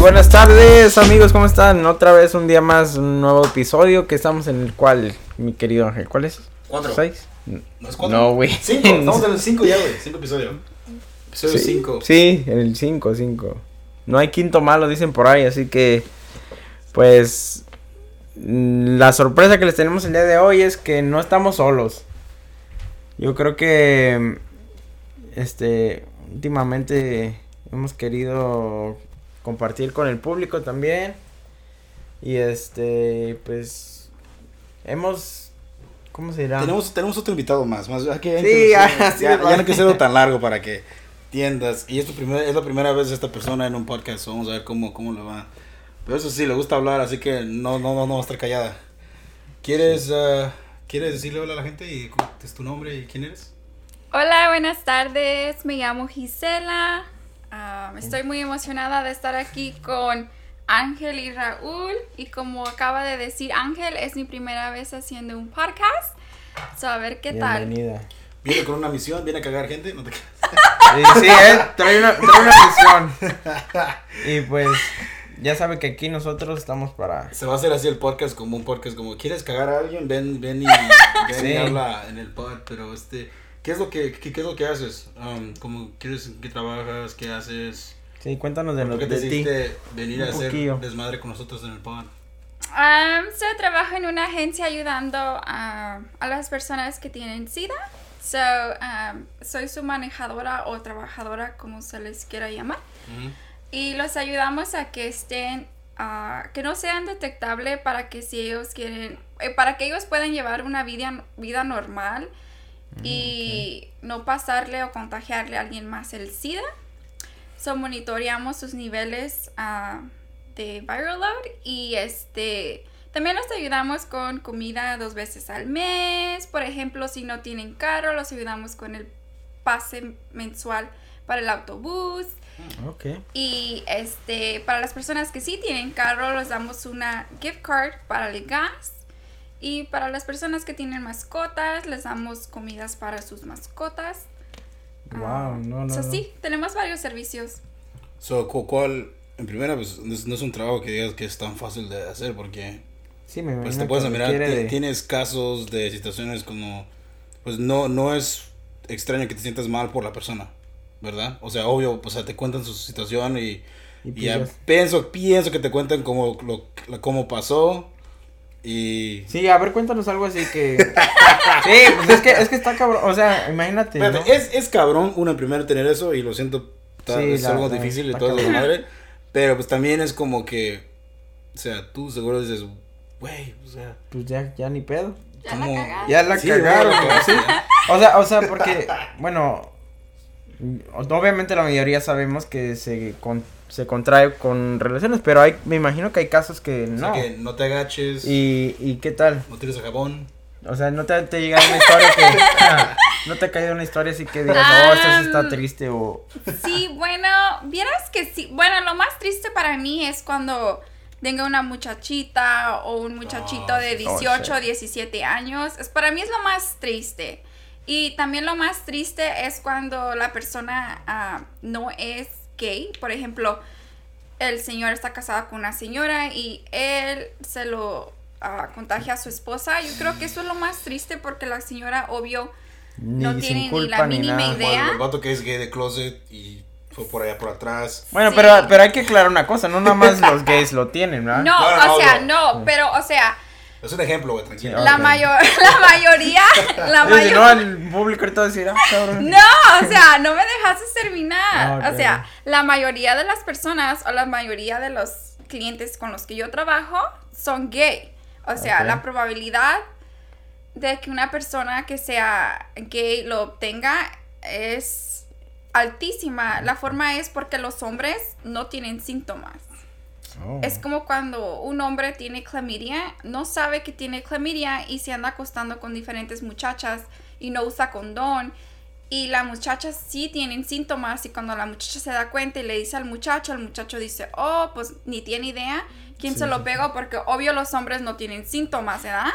buenas tardes amigos, ¿cómo están? Otra vez un día más, un nuevo episodio que estamos en el cual, mi querido Ángel, ¿cuál es? Cuatro. ¿Seis? ¿No es cuatro? No, güey. Cinco, estamos en el cinco ya, güey. Cinco episodios. Episodio Sí, cinco. Sí, en el 5, 5. No hay quinto malo, dicen por ahí, así que, pues, mm, la sorpresa que les tenemos el día de hoy es que no estamos solos. Yo creo que, este, últimamente hemos querido compartir con el público también. Y este, pues, hemos, ¿cómo se dirá? Tenemos, tenemos otro invitado más. más hay que Sí, ya, sí, ya, ya no que hacerlo tan largo para que entiendas. Y es, tu primer- es la primera vez esta persona en un podcast. Vamos a ver cómo, cómo le va. Pero eso sí, le gusta hablar, así que no, no, no, no va a estar callada. ¿Quieres, ah, ¿Quieres decirle hola a la gente y es tu nombre y quién eres? Hola, buenas tardes. Me llamo Gisela. Ah, estoy muy emocionada de estar aquí con Ángel y Raúl. Y como acaba de decir Ángel, es mi primera vez haciendo un podcast. So, a ver qué tal. Bienvenida. Viene con una misión, viene a cagar gente. No te Sí, sí, eh, trae una, trae una misión. Y pues, ya sabe que aquí nosotros estamos para... Se va a hacer así el podcast como un podcast como quieres cagar a alguien, ven, ven y, ven Sí. y habla en el pod, pero este, ¿qué es lo que, qué, qué es lo que haces? Um, como quieres, qué trabajas, qué haces? Sí, cuéntanos de, ¿Por lo, qué te de ti. decidiste venir a Un hacer poquillo. desmadre con nosotros en el pod? Um, so, trabajo en una agencia ayudando a, a las personas que tienen SIDA. So, um, soy su manejadora o trabajadora, como se les quiera llamar. Y los ayudamos a que estén, ah, que no sean detectables para que si ellos quieren, eh, para que ellos puedan llevar una vida, vida normal y no pasarle o contagiarle a alguien más el SIDA. So monitoreamos sus niveles ah, de viral load y este también los ayudamos con comida dos veces al mes. Por ejemplo, si no tienen carro, los ayudamos con el pase mensual para el autobús. Ok. Y este, para las personas que sí tienen carro, les damos una gift card para el gas. Y para las personas que tienen mascotas, les damos comidas para sus mascotas. Wow, Ah, no, no, so, no. sí, tenemos varios servicios. So, cu- ¿cuál, en primera, pues no es, un trabajo que digas que es tan fácil de hacer porque Sí, me pues te puedes mirar, de- tienes casos de situaciones como, pues no, no es extraño que te sientas mal por la persona, ¿verdad? O sea, obvio, o sea, te cuentan su situación y, Y y pues ya pienso, pienso que te cuentan cómo, lo- cómo pasó y... Sí, a ver, cuéntanos algo así que... sí, pues es que, es que está cabrón, o sea, imagínate, es, es cabrón, uno primero tener eso y lo siento, Sí, es la- algo la- difícil y está todo de cabrón. madre, pero pues también es como que, o sea, tú seguro dices, güey, o sea, Pues ya, ya ni pedo. Ya la ¿cómo- cagaron. Ya la Sí, cagaron. O sea, o sea, porque, bueno, obviamente la mayoría sabemos que se, con- se contrae con relaciones, pero hay, me imagino que hay casos que O sea, no. que no te agaches, ¿Y, ¿Y qué tal? no tires a jabón. O sea, ¿no te, te llega una historia que... ¿No te ha caído una historia así que digas, oh, esto sí está Um, triste o... Sí, bueno, vieras que sí. Bueno, lo más triste para mí es cuando tenga una muchachita o un muchachito Oh, de sí. 18 Oh, o 17 años. Es, para mí es lo más triste. Y también lo más triste es cuando la persona ah, no es gay. Por ejemplo, el señor está casado con una señora y él se lo ah, contagia a su esposa. Yo creo que eso es lo más triste porque la señora, obvio, Ni No tiene ni la ni mínima nada. idea. Bueno, el vato que es gay de closet y fue por allá por atrás. Bueno, Sí. pero, pero hay que aclarar una cosa, no nada más los gays lo tienen, ¿verdad? No, No, no, o sea, no. no, pero, o sea, Es un ejemplo, güey, tranquilo. La mayor, la mayoría, la Dice, no, el público ahorita va a decir, ah, cabrón. no, o sea, no me dejaste terminar, Ah, o sea, la mayoría de las personas o la mayoría de los clientes con los que yo trabajo son gay, o sea, la probabilidad de que una persona que sea gay lo obtenga es altísima, la forma es porque los hombres no tienen síntomas. Oh. Es como cuando un hombre tiene clamidia, no sabe que tiene clamidia y se anda acostando con diferentes muchachas y no usa condón. Y las muchachas sí tienen síntomas y cuando la muchacha se da cuenta y le dice al muchacho, el muchacho dice, oh, pues ni tiene idea quién Sí, se lo sí, pegó porque obvio los hombres no tienen síntomas, ¿verdad?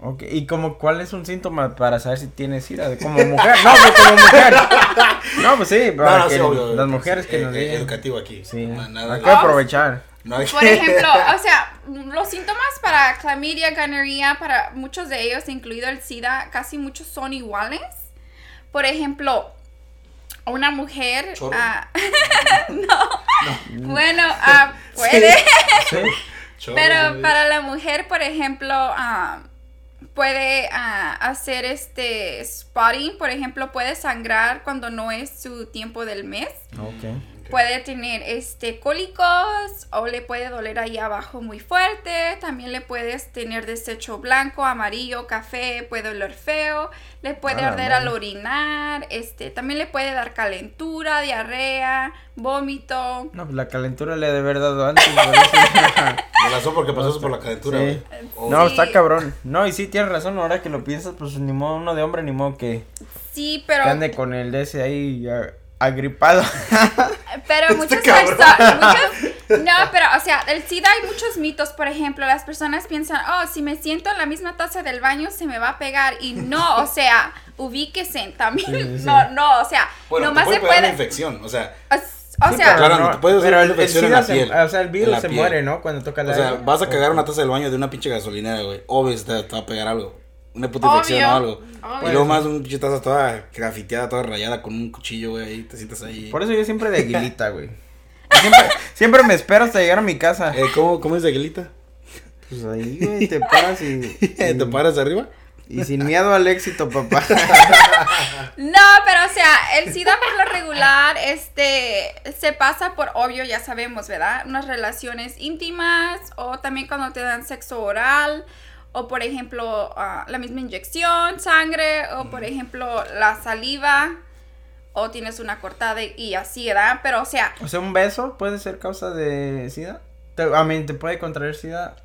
Ok, ¿y como cuál es un síntoma para saber si tienes SIDA? Como mujer, no, pues como mujer. No, pues sí, para No, no, que sí, obvio, las mujeres que eh, nos eh, digan. educativo aquí. Sí, No, nada hay que aprovechar. No hay- Por ejemplo, o sea, los síntomas para clamidia, gonorrea, para muchos de ellos, incluido el SIDA, casi muchos son iguales. Por ejemplo, una mujer... Ah, no. Bueno, ah, puede. Sí. Pero para la mujer, por ejemplo, ah, puede hacer este spotting, por ejemplo, puede sangrar cuando no es su tiempo del mes. Puede tener este cólicos o le puede doler ahí abajo muy fuerte. También le puedes tener desecho blanco, amarillo, café, puede oler feo. Le puede Ah, arder al orinar. Este, también le puede dar calentura, diarrea, vómito. No, pues la calentura le ha de haber dado antes. Me porque pasó eso por la calentura, Sí. Oh, No, está cabrón. No, y sí tienes razón, ahora que lo piensas, pues ni modo uno de hombre, ni modo que, Sí, que pero ande con el de ese ahí ah, agripado. Pero muchas cabrón. personas, muchas- no, pero o sea, el SIDA hay muchos mitos, por ejemplo, las personas piensan, oh, si me siento en la misma taza del baño se me va a pegar y no, o sea, ubíquese también, Sí, sí, sí. no, no, o sea, Bueno, nomás puede se pegar una puede, infección, o sea, o, o Sí, sea, pero Claro, no, te puede hacer una infección en la se- piel, o sea, el virus se piel. muere, ¿no? Cuando toca la o sea, vas a cagar una taza del baño de una pinche gasolinera, güey. Obvio te, te va a pegar algo. Una infección o algo. obvio. Y luego más una pinche taza toda grafiteada, toda rayada con un cuchillo, güey, ahí te sientas ahí. Por eso yo siempre de aguilita, güey. Siempre, siempre me espero hasta llegar a mi casa. Eh, ¿cómo, ¿Cómo es de aguilita? Pues ahí, güey, te paras y, ¿Te paras arriba? y sin miedo al éxito, papá. no, pero o sea, el SIDA por lo regular, este, se pasa por obvio, ya sabemos, ¿verdad? Unas relaciones íntimas o también cuando te dan sexo oral o por ejemplo ah, la misma inyección, sangre o por ejemplo la saliva o tienes una cortada y- así, ¿verdad? Pero o sea, O sea, un beso puede ser causa de SIDA. Te, a mí, ¿te puede contraer SIDA?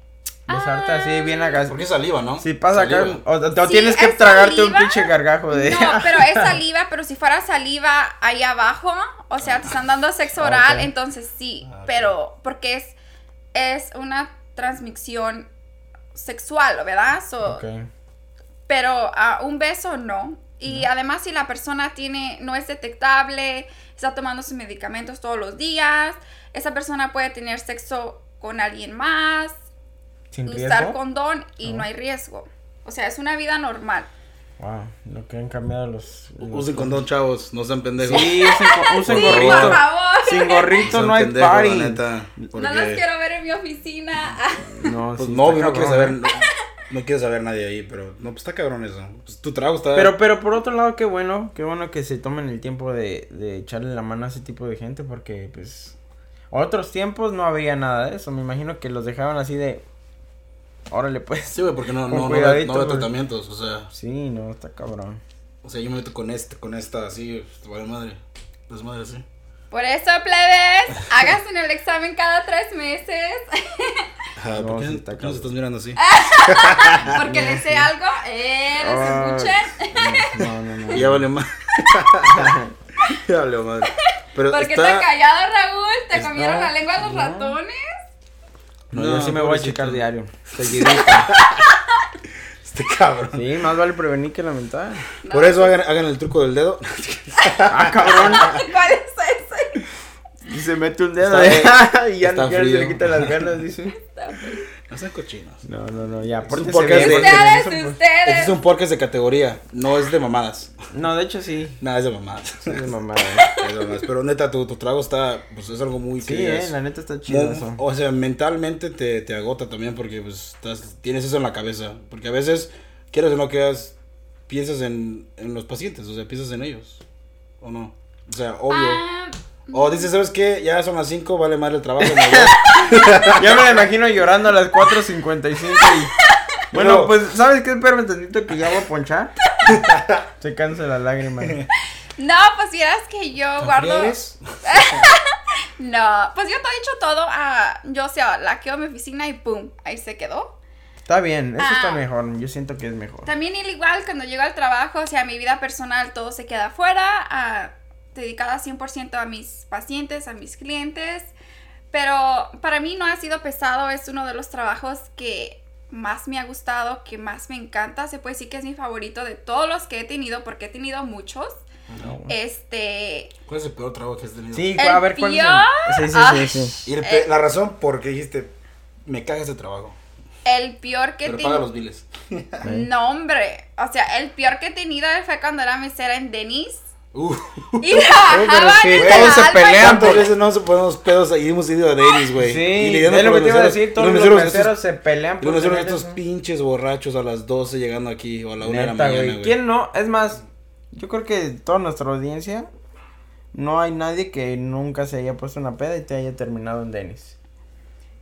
Besarte así bien agas. Porque es saliva, ¿no? Si pasa acá, o, o Sí, tienes que tragarte un saliva. pinche gargajo de... No, pero es saliva, pero si fuera saliva ahí abajo, o sea, te están dando sexo oral, entonces sí, Ah, pero porque es es una transmisión sexual, ¿verdad? So, Ok. Pero a un beso no. Y además si la persona tiene no es detectable, está tomando sus medicamentos todos los días, esa persona puede tener sexo con alguien más, ¿Sin usar riesgo? condón y No. no hay riesgo. O sea, es una vida normal. Wow, lo que han cambiado los... los- Usen condón, chavos, no sean pendejos. Sí, usen, usen Sí, gorrito. por favor. Sin gorrito no hay pendejos, party. la neta, porque- No los quiero ver en mi oficina. No, Pues sí, no, no quiero saber, no, no quiero saber nadie ahí, pero no, pues está cabrón eso. Pues tu trago está... Pero, pero por otro lado, qué bueno, qué bueno que se tomen el tiempo de, de echarle la mano a ese tipo de gente, porque pues otros tiempos no había nada de eso. Me imagino que los dejaban así de, órale pues. Sí, güey, porque no, no, no, güey. tratamientos, o sea, Sí, no, está cabrón. o sea, yo me meto con este, con esta, así, pues, vale madre, las madres, sí. Por eso, plebes, háganse el examen cada tres meses. No, ¿por qué, sí está nos estás mirando así? Porque les sé algo. Eh, ¿los Ah, escuchen? No, no, no. Ya vale madre. ya vale madre. Pero ¿Por qué está... callado, Raúl? ¿Te Es- comieron la lengua los no. ratones? No, No, yo sí me voy a checar diario. Este cabrón. Sí, más vale prevenir que lamentar. Por eso hagan, hagan el truco del dedo. Ah, cabrón. ¿Cuál es ese? Y se mete un dedo Está- y ya, está ya se frío. le quita las ganas, dice. No sean cochinos. No, no, no, ya, un pórtense podcast de- Ustedes, pues- ustedes. Este es un podcast de categoría, no es de mamadas. No, de hecho sí. Nada, es de mamadas. Sí, es. Es de mamadas. Pero neta, tu, tu trago está, pues es algo muy Sí, que eh, es- la neta está chido eso. O sea, mentalmente te, te agota también porque pues estás, tienes eso en la cabeza. Porque a veces, quieres o no quieras, piensas en, en los pacientes, o sea, piensas en ellos. ¿O no? O sea, obvio. Ah, O dices, ¿sabes qué? Ya son las 5, vale mal el trabajo. Ya me la imagino llorando a las 4.55 y... Bueno, pues, ¿sabes qué? Espérame tantito que ya voy a ponchar. Se cansa la lágrima. no, pues vieras que yo guardo. No, pues yo te he dicho todo. ah, yo, o sea, laqueo mi oficina y pum, ahí se quedó. Está bien, eso está Ah. mejor. Yo siento que es mejor. También al igual cuando llego al trabajo, o sea, mi vida personal todo se queda afuera, ah, dedicada 100% a mis pacientes, a mis clientes, pero para mí no ha sido pesado, es uno de los trabajos que más me ha gustado, que más me encanta. Se puede decir que es mi favorito de todos los que he tenido, porque he tenido muchos. Este. ¿Cuál es el peor trabajo que has tenido? Sí, El a ver cuál es. peor. el- Sí, sí, sí, sí. Y el pe- la razón por qué dijiste, me caga ese trabajo. El peor que he Pero paga tenido. los biles. No, hombre. O sea, el peor que he tenido fue cuando era mesera en Denis. Uh. Sí, el todos se pelean ¿Cuántas por- veces no se ponemos pedos y hemos ido a Dennis, güey? Sí, Y es lo que te iba a decir, todos los los meseros meseros estos- se pelean Los por meseros tener estos eso. pinches borrachos a las 12 llegando aquí o a la 1 de la mañana, güey. ¿Quién no? Es más, yo creo que toda nuestra audiencia, no hay nadie que nunca se haya puesto una peda y te haya terminado en Denis.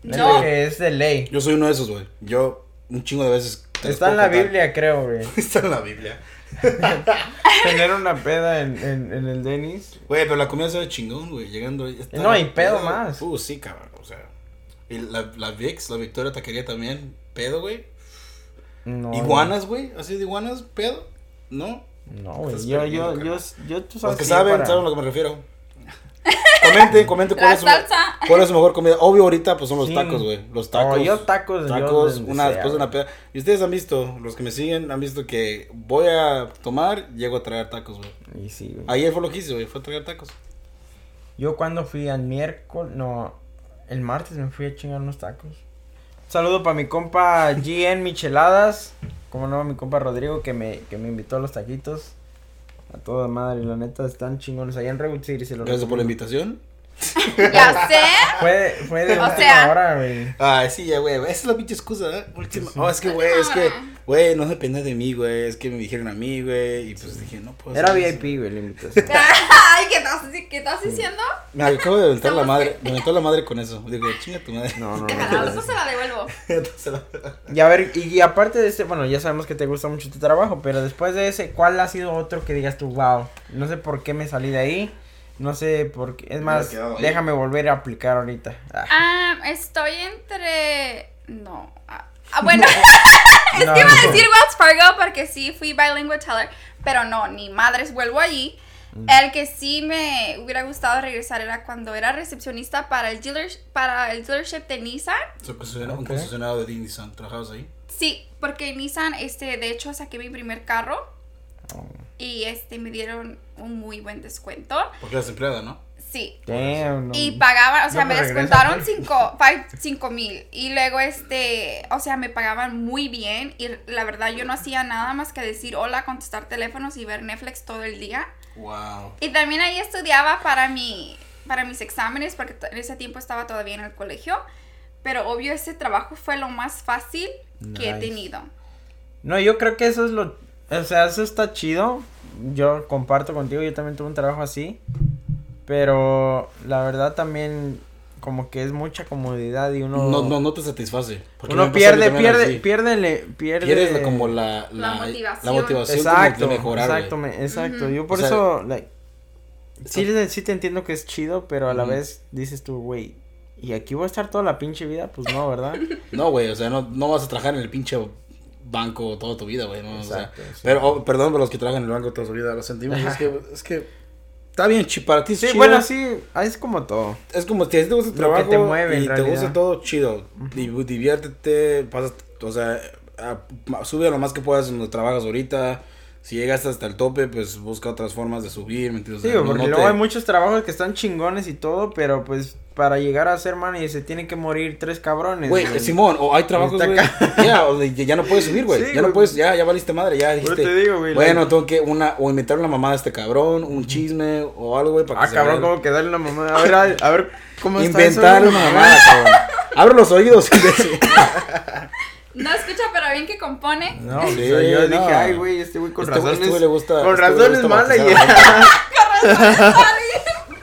No. que es de ley. Yo soy uno de esos, güey. Yo un chingo de veces. Está en la. Biblia, creo, güey. Está en la Biblia. Tener una peda en, en, en el Denis. Güey, pero la comida sabe chingón, güey. Llegando está No, y la pedo más. Uh, sí, cabrón. O sea. Y la, la Vix, la Victoria Taquería también. Pedo, güey. No. Iguanas, güey. Así de iguanas, pedo. ¿No? No, güey. Yo, yo, yo, yo, tú Los sabes que yo saben, para- saben a lo que me refiero. Comenten, comenten cuál es, su, cuál es su mejor comida. Obvio ahorita pues son los Sí. tacos, güey. Los tacos. Oh, yo tacos, yo Tacos, donde una sea, después de una peda. Y ustedes han visto, los que me siguen han visto que voy a tomar, llego a traer tacos, güey. Y sí, güey. Ayer fue lo que hice, güey, fue a traer tacos. Yo cuando fui al miércoles, no, el martes me fui a chingar unos tacos. Un saludo para mi compa GN Micheladas, como no, mi compa Rodrigo que me, que me invitó a los taquitos. Toda madre, la neta, están chingones. Allá en Redwood City se los Gracias por la invitación. Ya sé. Fue, fue de O última sea- hora, güey. Ay, sí, ya, güey. Esa es la pinche excusa, ¿eh? Última. Sí. Oh, es que, güey, es que, güey, no depende de mí, güey. Es que me dijeron a mí, güey. Y pues dije, no puedo Era. VIP, güey, la invitación. Ay, ¿qué estás, qué estás diciendo? Me acabo de aventar la madre. Me aventó la madre con eso. Digo, chinga tu madre. No, no, no. después se la devuelvo. Entonces, la- Y a ver, y, y aparte de este, bueno, ya sabemos que te gusta mucho tu trabajo, pero después de ese, ¿cuál ha sido otro que digas tú, wow, no sé por qué me salí de ahí? No sé por qué, es más, déjame volver a aplicar ahorita. Ah, Ah, estoy entre. No. Ah, ah, bueno, es No, que iba a decir Wells Fargo porque sí fui bilingual teller, pero no, ni madres vuelvo allí. Mm. El que sí me hubiera gustado regresar era cuando era recepcionista para el, dealer, para el dealership de Nissan. Un concesionario de Nissan. ¿Trabajabas ahí? Sí, porque Nissan, este, de hecho, saqué mi primer carro Oh, y este me dieron un muy buen descuento. Porque eras empleada, ¿no? Sí. damn, no. Y pagaban, o sea, No, me pues, descontaron cinco, five- cinco mil. Y luego, este, o sea, me pagaban muy bien. Y la verdad, yo no hacía nada más que decir hola, contestar teléfonos y ver Netflix todo el día. Wow. Y también ahí estudiaba para mi, para mis exámenes, porque en ese tiempo estaba todavía en el colegio. Pero obvio, ese trabajo fue lo más fácil que he tenido. No, yo creo que eso es lo, o sea, eso está chido. Yo comparto contigo, yo también tuve un trabajo así. Pero la verdad también como que es mucha comodidad y uno No, no, no te satisface. uno pierde, pierde, pierde, le- pierde, Pierdes como la, La la, motivación. la motivación exacto, de mejorar, exacto, me- exacto. Ujú. Yo por O sea, eso, like, sí, sí te entiendo que es chido, pero a la Ujú. vez dices tú, güey, ¿y aquí voy a estar toda la pinche vida? Pues no, ¿verdad? No, güey, o sea, no, no vas a trabajar en el pinche banco toda tu vida, güey, ¿no? O sea, sí. pero, oh, perdón por los que trabajan en el banco toda su vida, lo sentimos, es que, es que, está bien, chi, para ti es Sí, chido. bueno, sí, es como todo. Es como si a ti te gusta el Lo que trabajo te mueve, y te gusta todo, chido. Di- Diviértete, pasas, o sea, a- sube a lo más que puedas en donde trabajas ahorita. Si llegas hasta el tope, pues busca otras formas de subir, ¿me entiendes? O Sí, sea, porque no luego te- hay muchos trabajos que están chingones y todo, pero pues para llegar a ser manager se tienen que morir tres cabrones. Güey. Simón, o hay trabajos, güey. acá. Ya, ya no puedes subir, güey. Sí, ya no puedes, ya, ya valiste madre, ya dijiste. te digo, güey, Bueno, tengo que una, o inventar una mamada a este cabrón, un chisme o algo, güey, para que Ah, cabrón, como que darle una mamá. A ver, a, a ver, ¿cómo está eso, Inventar una mamada, cabrón. Abre los oídos. No escucha, pero bien que compone. No, Sí, o sea, yo no. dije, ay, güey, este güey con Este güey- razones. este güey le gusta- con este razones mala.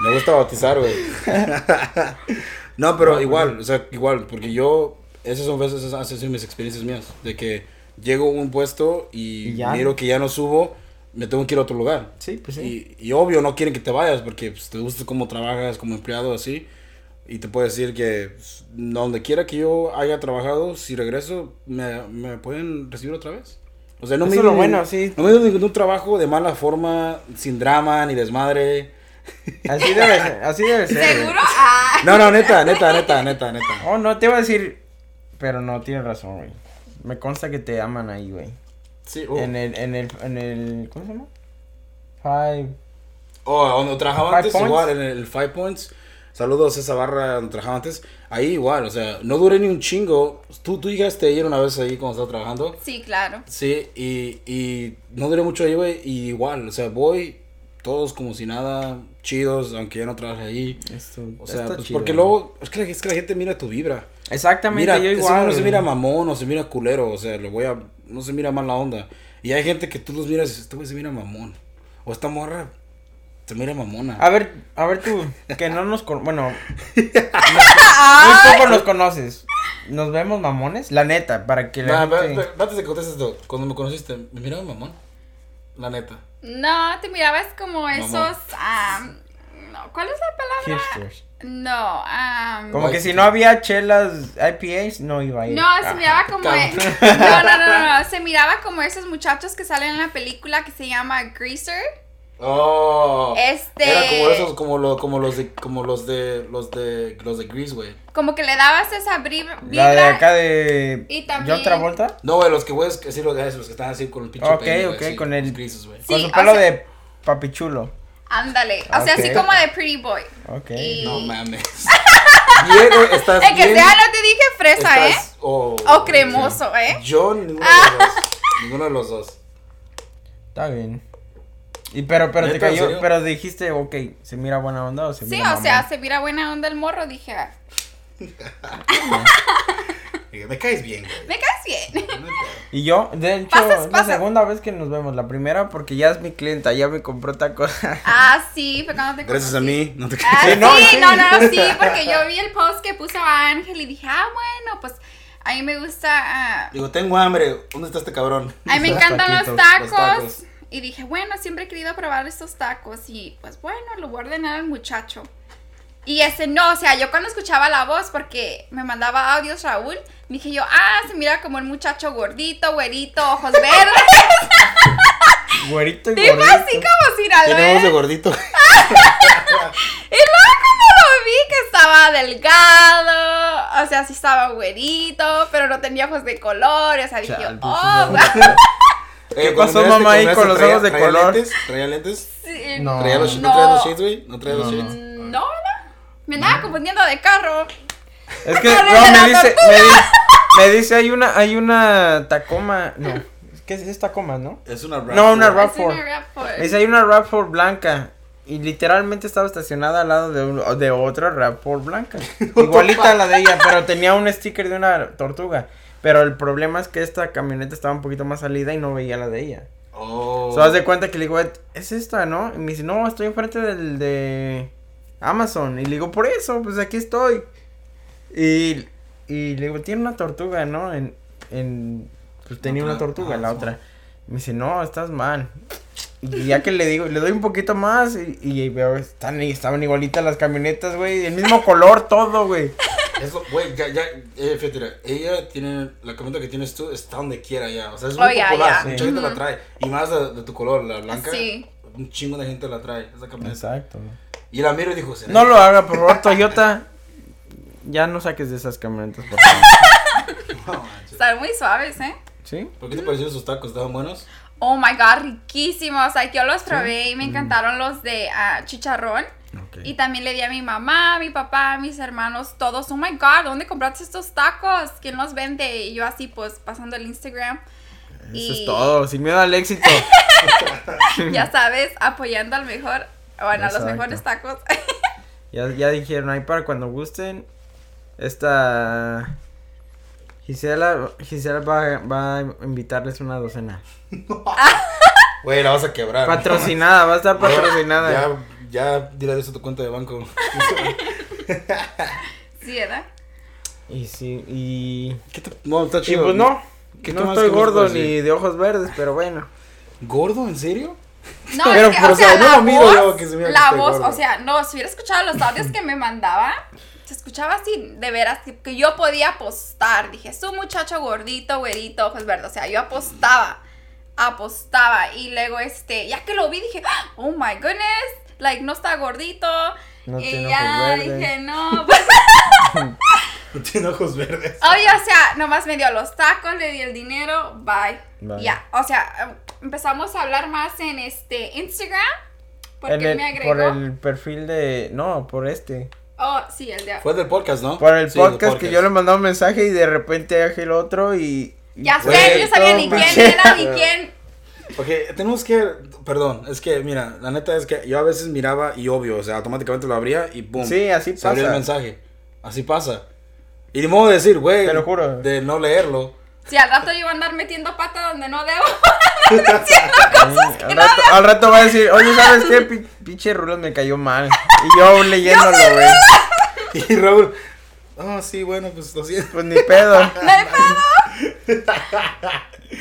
Me gusta bautizar, güey. no, pero igual, o sea, igual, porque yo, esas son veces, esas han sido mis experiencias mías, de que llego a un puesto y, miro que ya no subo, me tengo que ir a otro lugar. Sí, pues sí. Y, y obvio, no quieren que te vayas porque pues, te gusta cómo trabajas como empleado así. Y te puedo decir que pues, donde quiera que yo haya trabajado, si regreso, me, me pueden recibir otra vez. O sea, no Eso me ni- bueno, sí. No me ido ningún trabajo de mala forma, sin drama ni desmadre. Así debe ser, así debe ser. ¿Seguro? Ah. No, no, neta, neta, neta, neta, neta. Oh, no, te iba a decir, pero no, tienes razón, güey. Me consta que te aman ahí, güey. Sí, oh. En el, en el, en el, ¿cómo se llama? Five. Oh, donde trabajaba Five antes, Points. igual, en el Five Points. Saludos a esa barra donde trabajaba antes. Ahí igual, o sea, no duré ni un chingo. Tú, tú llegaste a ir una vez ahí cuando estaba trabajando. Sí, claro. Sí, y, y no duré mucho ahí, güey. Y igual, o sea, voy todos como si nada, chidos, aunque ya no trabaje ahí. Esto, O sea, pues chido, porque güey. luego, es que, la, es que la gente mira tu vibra. Exactamente, Mira, yo ese igual. no se mira mamón o se mira culero, o sea, le voy a, no se mira mala onda. Y hay gente que tú los miras y dices, este güey se mira mamón. O esta morra se mira mamona. A ver, a ver tú, que no nos con... Bueno, muy poco nos conoces. ¿Nos vemos mamones? La neta, para que la Va, va, gente... va, antes de que contestes esto, cuando me conociste, ¿me miraba mamón? La neta. No, te mirabas como esos. am, no, ¿Cuál es la palabra? Hipsters. No, am, Como que si no había chelas IPAs, no iba a ir. No, se miraba como. No, no, no, no, no, Se miraba como esos muchachos que salen en la película que se llama Greaser. Oh. Este- Era como esos, como, lo, como los de, como los de, los de, los de Grease, güey. Como que le dabas esa bri- La de vibra. acá de... Y también- ¿John Travolta? No, güey, los que güeyes, que sí, los, los que están así con el pinche Ok, güey, ok, así, con el- Greases, güey. Sí, Con su o pelo sea- de papichulo. Ándale. O sea, así como de Pretty Boy. Ok. Y- No mames. bien, eh, estás Es que bien. sea, no te dije fresa, ¿eh? estás- oh, O cremoso, ¿eh? Yo, ninguno de los dos. Ninguno de los dos. Está bien. Y pero, pero te ¿Neta, en cayó, pero dijiste, ok, ¿se mira buena onda o se Sí, mira o sea, se mira buena onda el morro. Dije, ah, Dije, Me caes bien, güey. me caes bien. Y yo, de hecho, Pasas, es la segunda vez que nos vemos. La primera porque ya es mi clienta, ya me compró tacos. Ah, sí, fue cuando te Gracias a mí, no te Ah, Sí, sí, no, no, sí. no, no, sí, porque yo vi el post que puso Ángel y dije, ah, bueno, pues a mí me gusta, ah, Digo, tengo hambre. ¿Dónde está este cabrón? a mí me encantan los taquitos, tacos. los tacos. Y dije, bueno, siempre he querido probar estos tacos y pues bueno, lo voy a ordenar al muchacho. Y ese no, o sea, yo cuando escuchaba la voz, porque me mandaba audios Raúl, dije yo, ah, se mira como un muchacho gordito, güerito, ojos verdes. Güerito y tipo gordito. así como Sinaloa. Tiene voz de gordito. Y luego cuando lo vi que estaba delgado, o sea, sí estaba güerito, pero no tenía ojos de color, o sea, dije Chale, yo, pues, oh, wow. ¿Qué Eh, cuando pasó, miraste- mamá, ahí con los miraste, ojos de traía color? lentes? ¿Traía lentes? Sí, No. ¿Traía los, ¿No No. traía los shades, güey? ¿No traía los No, shades? No, ¿verdad? Me andaba confundiendo de carro. Es que, no, me dice, me dice, me dice, hay una, hay una Tacoma, no, ¿qué es, es Tacoma, no? Es una No, una rap. rap. Es una RAV4. Me dice, hay una RAV4 blanca. Y literalmente estaba estacionada al lado de, un- de otra RAV4 blanca. Igualita a la de ella, pero tenía un sticker de una tortuga. Pero el problema es que esta camioneta estaba un poquito más salida y no veía la de ella. Oh. So, haz de cuenta que le digo, es esta, ¿no? Y me dice, no, estoy enfrente del de Amazon. Y le digo, por eso, pues aquí estoy. Y, y le digo, tiene una tortuga, ¿no? En, en, pues tenía una tortuga, ah, la otra. Y me dice, no, estás mal. Y ya que le digo, le doy un poquito más y, y veo, están, estaban igualitas las camionetas, güey. El mismo color, todo, güey. Eso, güey, ya, ya, eh, fíjate, ella tiene, la camioneta que tienes tú está donde quiera ya, o sea, es muy Oh, popular, ya. mucha gente la Ujú. trae, y más de, de tu color, la blanca, Sí. un chingo de gente la trae, esa camioneta. Exacto. Y la miro y dijo, ¿será No lo haga, por favor, Toyota. Ya no saques de esas camionetas, por favor. No, manches. Están muy suaves, ¿eh? ¿Sí? ¿Por qué te parecieron sus tacos? ¿Estaban buenos? Oh my god, riquísimos. O sea, yo los probé y me encantaron los de ah, chicharrón. Y también le di a mi mamá, a mi papá, a mis hermanos, todos. Oh my god, ¿dónde compraste estos tacos? ¿Quién los vende? Y yo así, pues, pasando el Instagram. Eso y- es todo, sin miedo al éxito. Ya sabes, apoyando al mejor, bueno, a los mejores tacos. ya, ya dijeron ahí para cuando gusten. Esta Gisela, Gisela va, va a invitarles una docena. Güey, la vas a quebrar. Patrocinada, va a estar patrocinada. Ya, ya, dile eso a tu cuenta de banco. sí, ¿verdad? Y sí, y. ¿Qué te- No, está Y chido. pues no, ¿Qué- no estoy gordo ni de ojos verdes, pero bueno. ¿Gordo? ¿En serio? No, Pero, es que, pero, o sea, no lo miro yo que se mira la voz, gordo. o sea, no, si hubiera escuchado los audios que me mandaba, se escuchaba así, de veras, que, que yo podía apostar. Dije, es un muchacho gordito, güerito, ojos verdes, o sea, yo apostaba, apostaba. Y luego, este, ya que lo vi, dije, oh my goodness, like, no está gordito. No y tiene ya ojos verdes. dije, no, pues, Tiene ojos verdes. Oye, o sea, nomás me dio los tacos, le di el dinero, bye. Bye. Ya, o sea, empezamos a hablar más en este Instagram. Porque él el- me agregó. por el perfil de. No, por este. Oh, sí, el de. Fue del podcast, ¿no? Por el Sí, podcast que yo le mandaba un mensaje y de repente Ángel otro y. Ya y sé, yo sabía ni quién era, ni quién. Porque tenemos que. Perdón, es que, mira, la neta es que yo a veces miraba y obvio, o sea, automáticamente lo abría y boom. Sí, así Se abría el pasa. mensaje. Así pasa. Y ni modo de decir, güey. Te lo juro. De no leerlo. Si al rato yo iba a andar metiendo pata donde no debo. Sí, al, rato, al rato va a decir, oye, ¿sabes qué? Pi- Pinche Rulos me cayó mal. Y yo leyéndolo, güey. Y Raúl. Ah, sí, bueno, pues lo siento. Pues ni pedo. No hay pedo.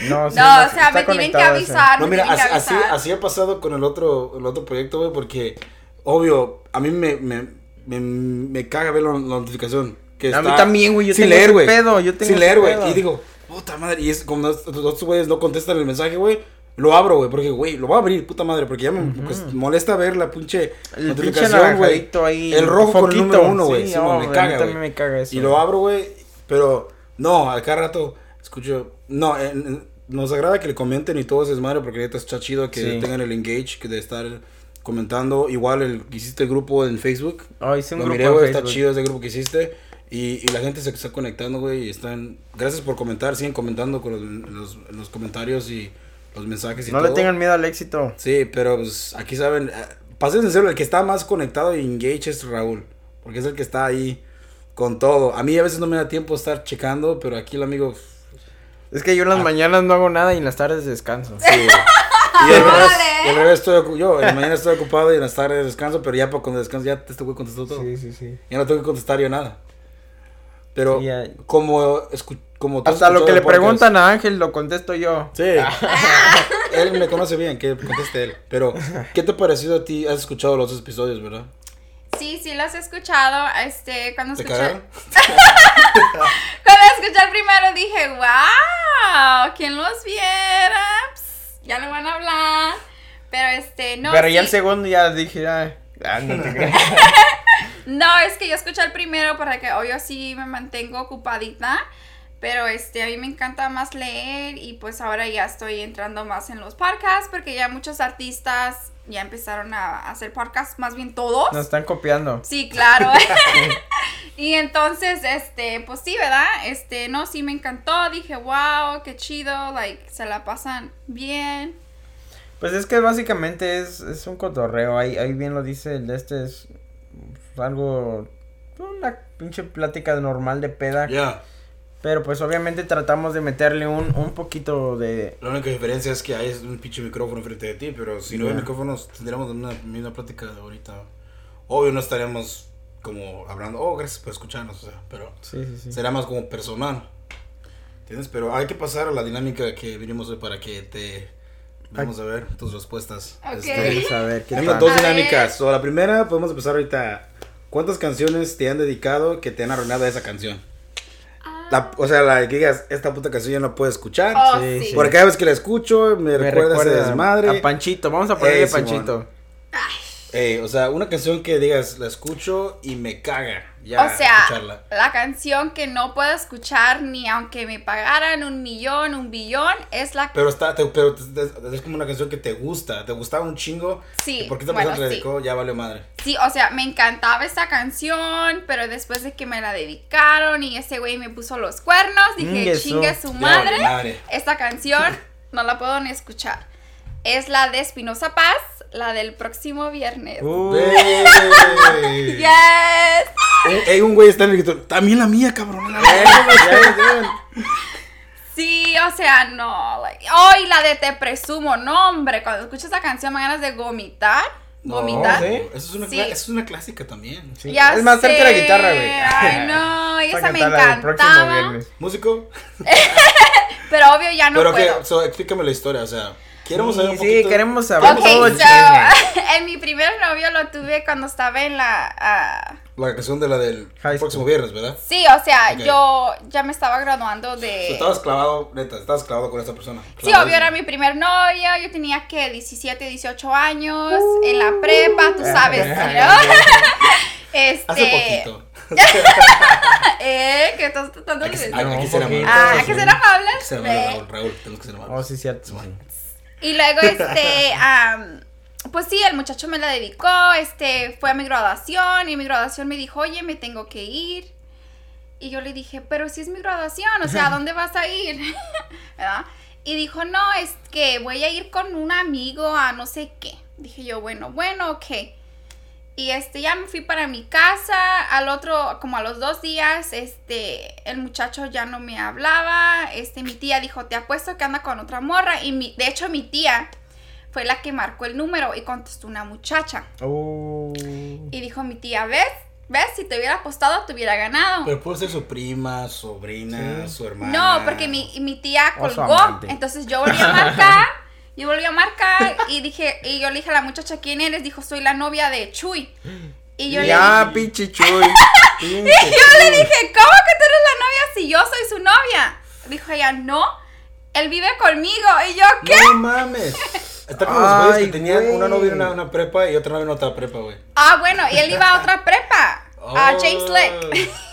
No, sí, No, no, o sea, me tienen que avisar. No, me mira, así, así, así ha pasado con el otro, el otro proyecto, güey, porque, obvio, a mí me, me, me, me caga ver la, la notificación. Que A mí está también, güey, yo sin tengo leer, ese güey. pedo, yo tengo Sin leer, güey. Y digo, puta madre, y es como los otros güeyes no contestan el mensaje, güey. Lo abro, güey, porque, güey, lo voy a abrir, puta madre, porque ya me pues, molesta ver la pinche El notificación, güey. El rojo con el foquito. número uno, güey. Sí, Sí, oh, me güey, caga, mí güey. me caga eso. Y lo abro, güey, pero no, a cada rato escucho, no, en- en- nos agrada que le comenten y todo ese desmadre porque neta está chido que Sí. tengan el engage, que de estar comentando, igual el hiciste el grupo en Facebook. Oh, hice un Lo grupo miré, güey, está chido ese grupo que hiciste. Y, y la gente se está conectando, güey, y están... Gracias por comentar, siguen comentando con los, los, los comentarios y los mensajes y No todo. le tengan miedo al éxito. Sí, pero pues aquí saben, eh, para ser sincero, el que está más conectado y engage es Raúl, porque es el que está ahí con todo. A mí a veces no me da tiempo estar checando, pero aquí el amigo... Es que yo en las mañanas no hago nada y en las tardes descanso. Sí. Y al revés, y al revés estoy yo, en la mañana estoy ocupado y en las tardes descanso, pero ya para cuando descanso ya este güey contestó todo. Sí, sí, sí. Ya no tengo que contestar yo nada. Pero Sí, ya- como, Hasta lo que le podcast- preguntan a Ángel lo contesto yo. Sí. él me conoce bien, que conteste él. Pero, ¿qué te ha parecido a ti? Has escuchado los dos episodios, ¿verdad? Sí, sí, los he escuchado. Este, cuando ¿Te escuché. Cuando escuché el primero dije, wow, ¿quién los viera? Ya lo van a hablar. Pero este, no. Pero ya el sí. segundo ya dije, ah, ah, no te creas. No, es que yo escuché el primero para que obvio sí me mantengo ocupadita. Pero este, a mí me encanta más leer y pues ahora ya estoy entrando más en los podcasts porque ya muchos artistas ya empezaron a hacer podcasts, más bien todos. Nos están copiando. Sí, claro. y entonces, este, pues sí, ¿verdad? Este, no, sí me encantó. Dije, wow, qué chido, like, se la pasan bien. Pues es que básicamente es, es un cotorreo. Ahí, ahí bien lo dice el de este es algo. Una pinche plática normal de peda. Ya. Pero pues obviamente tratamos de meterle un, un poquito de. La única diferencia es que hay un pinche micrófono frente de ti, pero si no hay micrófonos tendríamos una misma plática de ahorita. Obvio no estaríamos como hablando, oh, gracias por escucharnos, o sea, pero Sí, sí, sí. será más como personal. ¿Entiendes? Pero hay que pasar a la dinámica que vinimos hoy para que te... Vamos a ver tus respuestas. Ok. Este, Vamos a ver qué tal. dos dinámicas. So, la primera, podemos empezar ahorita. ¿Cuántas canciones te han dedicado que te han arruinado esa canción? La- o sea, la que digas, esta puta canción ya no puedo escuchar. Oh, Sí, sí. sí. Porque cada vez que la escucho me, Me recuerda, ese desmadre. a Panchito. Vamos a ponerle Ey, Simón. Panchito. Ey, o sea, una canción que digas, la escucho y me caga. Ya o sea, escucharla. la canción que no puedo escuchar ni aunque me pagaran un millón, un billón, es la Pero está, te- pero es como una canción que te gusta, te gustaba un chingo. Sí, bueno, persona te sí. dedicó, ya vale madre. Sí, o sea, me encantaba esta canción, pero después de que me la dedicaron y ese güey me puso los cuernos, dije, su- chingue su madre, madre. esta canción no la puedo ni escuchar. Es la de Espinosa Paz, la del próximo viernes. Ey. Yes. Ey, un güey está en el grito. También la mía, cabrón. la ya, mía". ya, ya. Sí, o sea, no. Like, oh, y la de Te Presumo, no, hombre. Cuando escucho esa canción me ganas de vomitar. No, Vomitar. ¿sí? Eso es una, Sí. eso es una clásica también. Sí. Ya es más, sé. la guitarra, güey. Ay, no, y esa me cantarla el próximo encantaba. viernes. Músico. Pero obvio ya no pero puedo. que, so, explícame la historia, o sea, queremos Sí, saber un sí, poquito. queremos saber Ok, todo so, en mi primer novio lo tuve cuando estaba en la... ah, La canción de la del próximo viernes, ¿verdad? sí, o sea, Ok. yo ya me estaba graduando So, de... estabas clavado, neta, estabas clavado con esa persona. Sí, obvio era mi primer novio, yo tenía que 17, 18 años, en la prepa, tú sabes, ¿no? Este, Hace poquito. ¿Eh? ¿Qué estás tratando de que, decir? que. Ah, que ser amables. Hay que ser Ve. amables, Raúl, Raúl, tenemos que ser amables. Oh, sí, cierto. sí. Y luego, este, am, pues sí, el muchacho me la dedicó, este, fue a mi graduación y mi graduación me dijo, oye, me tengo que ir. Y yo le dije, pero si es mi graduación, o sea, ¿a dónde vas a ir? ¿Verdad? Y dijo, no, es que voy a ir con un amigo a no sé qué. Dije yo, bueno, bueno, ok. Y este, ya me fui para mi casa, al otro, como a los dos días, este, el muchacho ya no me hablaba, este, mi tía dijo, te apuesto que anda con otra morra, y mi, de hecho mi tía fue la que marcó el número y contestó una muchacha. Oh. Y dijo mi tía, ¿ves? ¿Ves? Si te hubiera apostado, te hubiera ganado. Pero puede ser su prima, sobrina, su hermana. No, porque mi, mi tía colgó. Entonces yo volví a marcar. Yo volví a marcar y dije, y yo le dije a la muchacha, ¿quién eres? Dijo, soy la novia de Chuy. Y yo le ya, dije, pinche chuy. Pinche yo le dije, ¿cómo que tú eres la novia si yo soy su novia? Dijo ella, no, él vive conmigo. Y yo, ¿qué? No mames. Está como los güeyes que tenían una novia en una, una prepa y otra novia en otra prepa, güey. Ah, bueno, y él iba a otra prepa. A James Lake.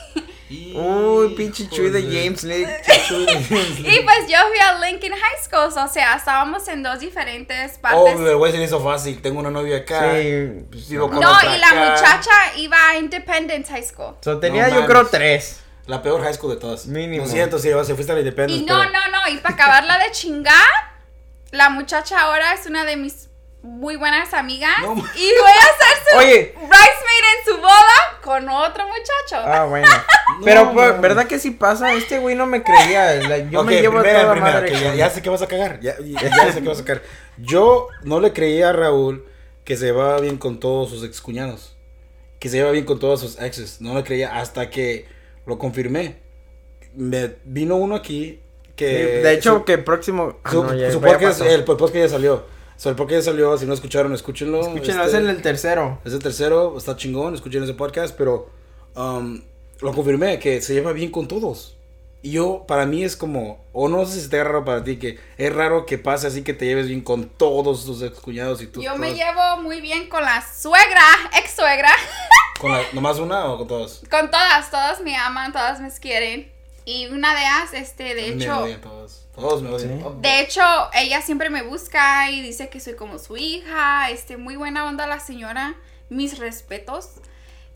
Uy, pinche chuy de James Lake. Y pues yo fui a Lincoln High School, o sea, estábamos en dos diferentes Oh, partes. el güey se le hizo fácil. Tengo una novia acá. Sí. Pues, no, otra y la acá. muchacha iba a Independence High School. So, tenía No yo creo tres. La peor high school de todas. Mínimo. Lo siento, sí, se fuiste a la Independence. Y no, pero- no, no, y para acabarla de chingar, la muchacha ahora es una de mis muy buenas amigas. No y voy a ser su Oye. bridesmaid en su boda con otro muchacho. Ah, bueno. Pero, No, pues. ¿verdad que sí pasa? Este güey no me creía. la- yo me llevo a primera, toda primera, madre. que ya, sé que vas a cagar. Ya, ya- ya sé que vas a cagar. Yo no le creía a Raúl que se llevaba bien con todos sus excuñados. Que se lleva bien con todos sus exes. No le creía hasta que lo confirmé. Me vino uno aquí que. Sí, de hecho, su- que próximo. ah, su, no, ya- su ya podcast, pasó. el podcast ya salió. El podcast ya salió. Si no escucharon, escúchenlo. Escúchenlo, Este, es el tercero. es el tercero, está chingón, escuchen ese podcast, pero um, lo confirmé que se lleva bien con todos. Y yo, para mí es como, o no sé si te raro para ti, que es raro que pase así que te lleves bien con todos tus excuñados y tú. Yo me llevo muy bien con la suegra, ex suegra. ¿Con la, nomás una o con todos? con todas, todas me aman, todas me quieren. Y una de ellas, este, de me hecho, odian todos. Todos me odian. Sí. De hecho, ella siempre me busca y dice que soy como su hija, este, muy buena onda la señora, mis respetos.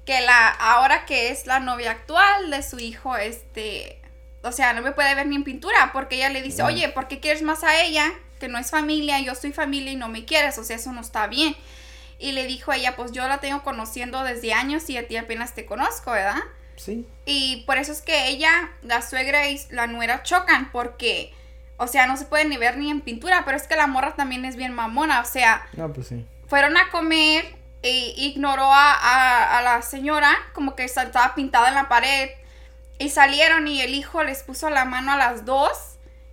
Que la, ahora que es la novia actual de su hijo, este, o sea, no me puede ver ni en pintura, porque ella le dice, oye, ¿por qué quieres más a ella? Que no es familia, yo soy familia y no me quieres, o sea, eso no está bien. Y le dijo ella, pues yo la tengo conociendo desde años y a ti apenas te conozco, ¿verdad? Sí. Y por eso es que ella, la suegra y la nuera chocan, porque, o sea, no se pueden ni ver ni en pintura, pero es que la morra también es bien mamona, o sea, No, pues sí. fueron a comer e ignoró a, a- a la señora, como que estaba pintada en la pared, y salieron y el hijo les puso la mano a las dos,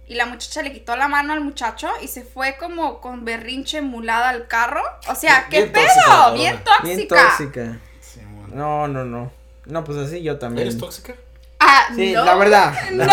y la muchacha le quitó la mano al muchacho y se fue como con berrinche mulada al carro. O sea, ¿qué Bien tóxica pedo? Bien Bien tóxica. tóxica. Sí, bueno. No, no, no. No, pues así yo también. ¿Eres tóxica? Ah, Sí, no. la verdad. No,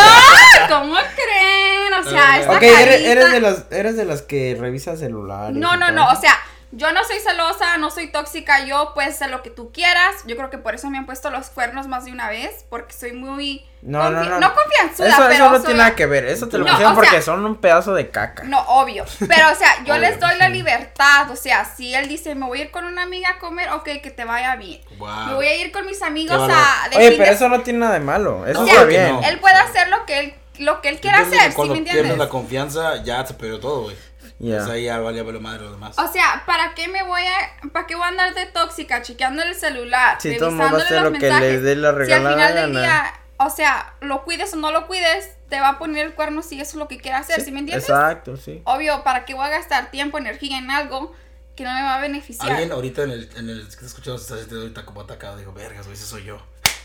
¿cómo creen? O sea, esta Ok, eres, carita- eres de las, eres de las que revisa celulares. No, no, todo no, o sea, yo no soy celosa, no soy tóxica, yo puedes hacer lo que tú quieras. Yo creo que por eso me han puesto los cuernos más de una vez, porque soy muy... No, no, confi- no. confianzuda, Eso, pero eso no soy- tiene nada que ver. Eso te lo No, pusieron o porque sea- son un pedazo de caca. No, obvio. Pero, o sea, yo Obvio, les doy la libertad. O sea, si él dice, me voy a ir con una amiga a comer, ok, que te vaya bien. Wow. Me voy a ir con mis amigos a... de Oye, pero de- eso no tiene nada de malo. Eso O está sea, bien. no. Él puede hacer lo que él, lo que él quiera hacer, ¿sí Cuando me pierdes entiendes? la confianza, ya se perdió todo, güey. O sea, ya vale, vale madre lo demás. O sea, ¿para qué me voy a, para qué voy a andar de tóxica, chequeando el celular, Si revisándole hacer los lo que le mensajes? dé la si al final del día, o sea, lo cuides o no lo cuides, te va a poner el cuerno si eso es lo que quiere hacer, ¿sí, me entiendes? Exacto, sí. Obvio, ¿para qué voy a gastar tiempo, energía en algo que no me va a beneficiar? Alguien ahorita en el, en el que está escuchando se está sintiendo ahorita como atacado. Dijo, vergas, güey, ese soy yo.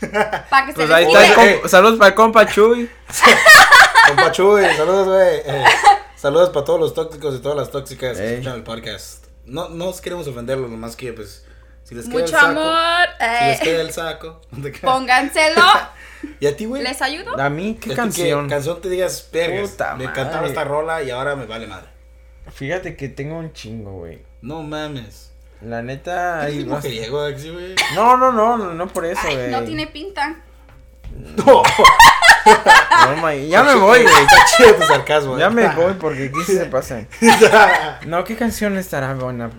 Para que Pues se ahí les está Saludos para el compa Chuy. Compa Chuy, saludos, güey. Eh, saludos para todos los tóxicos y todas las tóxicas que escuchan el podcast. No, no os queremos ofenderlos, nomás que, pues, si les queda Mucho el saco. amor. Si eh, les queda el saco. pónganselo. ¿Y a ti, güey? ¿Les ayudo? A mí, ¿qué ¿A ti canción? canción te digas, vergas? Puta me cantaba esta rola y ahora me vale madre. Fíjate que tengo un chingo, güey. No mames. La neta. Ay, Ahí vas- mujeriego, Axi, güey. No, no, no, no, no por eso, güey. no tiene pinta. No, No, ma- ya me voy, güey. está chido tu sarcasmo. Ya eh. me voy porque aquí se pasan. No, ¿qué canción estará buena?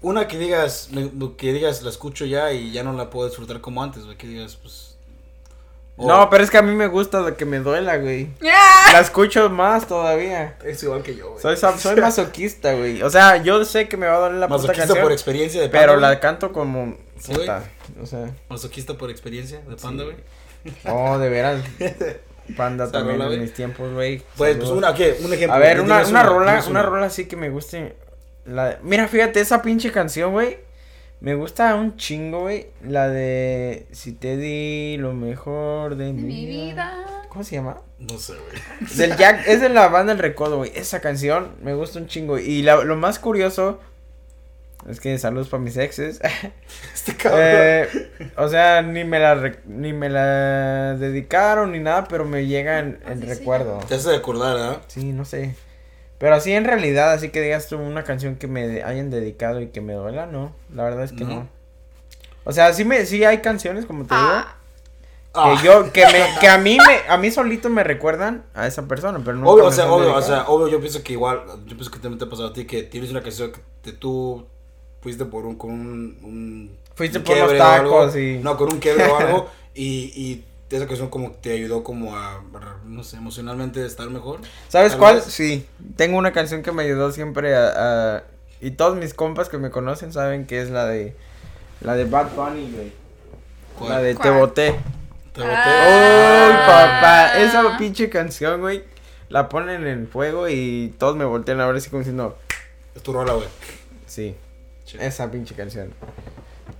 Una que digas, que digas, la escucho ya y ya no la puedo disfrutar como antes, güey. Que digas, pues. No, pero es que a mí me gusta lo que me duela, güey. ¡Ah! La escucho más todavía. Es igual que yo, güey. Soy, masoquista, güey. O sea, yo sé que me va a doler la puta Masoquista canción. por experiencia de pero panda, la güey. canto como puta. O sea, Masoquista por experiencia de panda, güey. Oh, de veras. Panda también rola, en mis tiempos, güey. Pues, pues una, ¿qué? Un ejemplo. A ver, Dime una, una rola, una rola así que me guste. La, mira, fíjate, esa pinche canción, güey. Me gusta un chingo, güey. La de Si te di lo mejor de mi, Mi vida. vida. ¿Cómo se llama? No sé, güey. Del Jack, es de la banda El Recodo, güey. Esa canción me gusta un chingo. Y la- lo más curioso es que saludos para mis exes. Este cabrón. Eh, o sea, ni me la re- ni me la dedicaron ni nada, pero me llega en, en Así se recuerdo. Te hace de acordar, ¿ah? Sí, no sé. Pero así en realidad, así que digas tú una canción que me hayan dedicado y que me duela, no. La verdad es que no. No. O sea, sí me sí hay canciones como te Ah, Ah. digo que yo que me que a mí me a mí solito me recuerdan a esa persona, pero no Obvio, o sea, obvio, o sea, obvio, yo pienso que igual, yo pienso que también te ha pasado a ti que tienes una canción que te- tú fuiste por un, con un, un Fuiste un por los tacos y- No, con un quiebre o algo, y, y esa canción como te ayudó como a, no sé, emocionalmente estar mejor. ¿Sabes cuál? vez. Sí, tengo una canción que me ayudó siempre a, a- y todos mis compas que me conocen saben que es la de la de Bad Bunny, güey. ¿Cuál? La de Te boté. Te boté. Ah. ¡Uy, papá! Esa pinche canción, güey. La ponen en fuego y todos me voltean a ver así como diciendo, Es tu rola, güey. sí, Sí. esa pinche canción.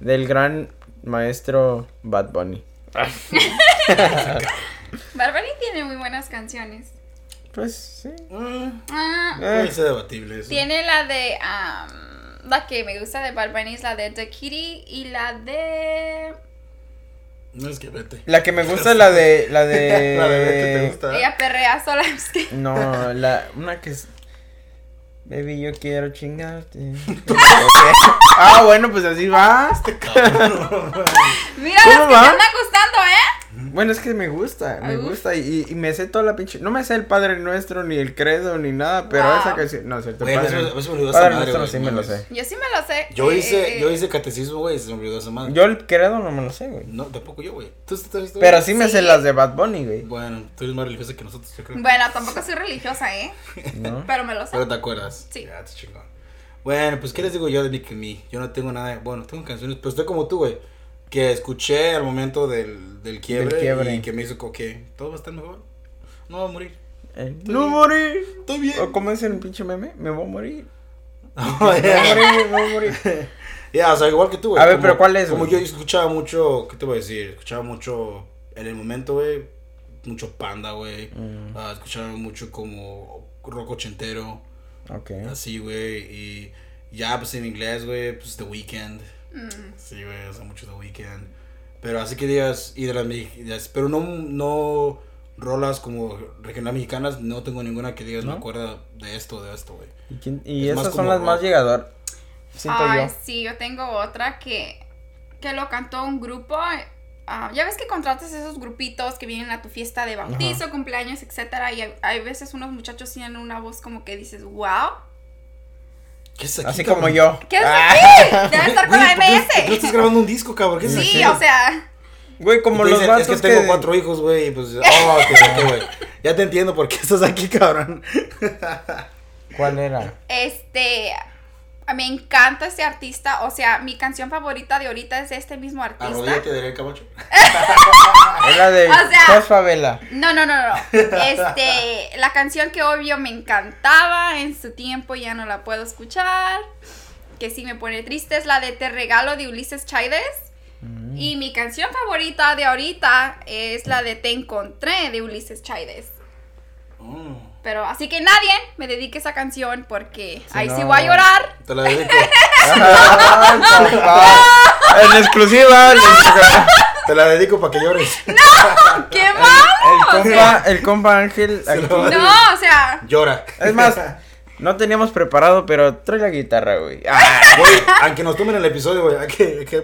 Del gran maestro Bad Bunny. Barbary tiene muy buenas canciones. Pues sí. Mm, Ah, Eh, puede ser debatible eso. tiene la de. la que me gusta de Barbary es la de The Kitty y la de. No es que vete. La que me gusta es la de la de La de vete te gusta. Ella perrea sola. es que- No, la una que es Baby, yo quiero chingarte. ah, bueno, pues así va. Mira ¿Cómo las que va? te andan gustando, ¿eh? Bueno, es que me gusta, me Uf. gusta y, y me sé toda la pinche. No me sé el Padre Nuestro ni el Credo ni nada, pero Wow. esa canción. No, es cierto. A Padre, veces- a veces me olvidó esa Padre madre, Nuestro sí me lo sé. Yo sí me lo sé. Yo Eh, hice, eh, yo hice catecismo, güey, se me olvidó esa madre. Yo el Credo no me lo sé, güey. No, tampoco yo, güey. ¿Tú, tú, tú, tú- Pero sí me Sí. sé las de Bad Bunny, güey. Bueno, tú eres más religiosa que nosotros, yo creo. Bueno, tampoco soy religiosa, ¿eh? ¿No? Pero me lo sé. Pero te acuerdas. Sí. Ya, te chingón. Bueno, pues, ¿qué les digo yo de Nick Me? Yo no tengo nada. Bueno, tengo canciones, pero estoy como tú, güey. Que escuché al momento del, del, quiebre, Del quiebre. y que me hizo que todo va a estar mejor. No va a morir. Eh, no morir. Estoy bien. O como es el pinche meme, me voy a morir. Oh, Me voy a morir, me voy a morir. Ya, o sea, igual que tú, güey. A ver, Como- pero ¿cuál es, Como yo escuchaba mucho, ¿qué te voy a decir? Escuchaba mucho en el momento, güey. Mucho panda, güey. Mm. Ah, escuchaba mucho como rock ochentero. Ok. Así, güey. Y ya, pues en inglés, güey, pues The Weeknd. Mm. Sí, güey, o sea, mucho The Weeknd. Pero así que digas, y de las mexicanas, pero no, no rolas como regional mexicanas, no tengo ninguna que digas, ¿No? me acuerda de esto, de esto, güey. ¿Y, quién- y Es esas son las más llegadoras. Siento Ay, yo. sí, yo tengo otra que, que lo cantó un grupo. ah, ya ves que contratas esos grupitos que vienen a tu fiesta de bautizo, cumpleaños, etcétera, y hay, hay veces unos muchachos tienen una voz como que dices, wow. ¿Qué es aquí, Así cabrón? como yo. ¿Qué es Ah. aquí? Debe estar con Güey, la ¿por qué- ¿por qué MS. estás grabando un disco, cabrón? ¿Qué es Sí, aquí? o sea, Güey, como los dicen, vatos es que tengo que- cuatro hijos, güey, y pues, oh, ok, güey. Ya te entiendo por qué estás aquí, cabrón. ¿Cuál era? este, me encanta este artista, o sea, mi canción favorita de ahorita es de este mismo artista. Arrodíllate, Daniel Camacho. Era de O sea- Jos Favela. No, no, no, no. Este, la canción que obvio me encantaba en su tiempo ya no la puedo escuchar. Que sí me pone triste es la de Te regalo de Ulises Chávez. Mm. Y mi canción favorita de ahorita es la de Te encontré de Ulises Chávez. Oh, Pero así que nadie me dedique esa canción porque ahí sí no. voy a llorar. te la dedico. En exclusiva. en exclusiva. Te la dedico para que llores. ¡Qué mal! El compa, el compa Ángel. lo- No, o sea, Llora. Es más, no teníamos preparado, pero trae la guitarra, güey. Ah, Güey, aunque nos tomen el episodio, güey, hay que, hay que,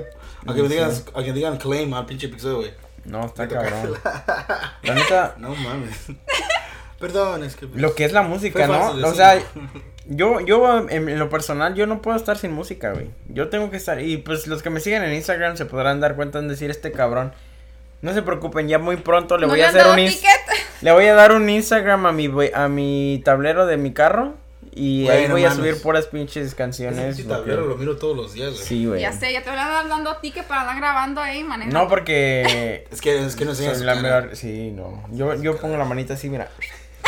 a que digan, a que digan claim al pinche episodio, güey. No, está cabrón. La neta, No mames. Perdón, es que. lo que es la música, ¿no? O sea, yo, yo en, lo personal, yo no puedo estar sin música, güey. Yo tengo que estar, y pues los que me siguen en Instagram se podrán dar cuenta en decir este cabrón. No se preocupen, ya muy pronto le ¿No voy a hacer un le voy a dar un Instagram a mi a mi tablero de mi carro y ahí voy a subir puras pinches canciones. Ese tablero lo miro todos los días, güey. Sí, güey. Ya sé, ya te van a dar dando ticket para andar grabando ahí, manejando. No, porque Es que, es que no la mejor- sí, no. Yo yo pongo la manita así, mira.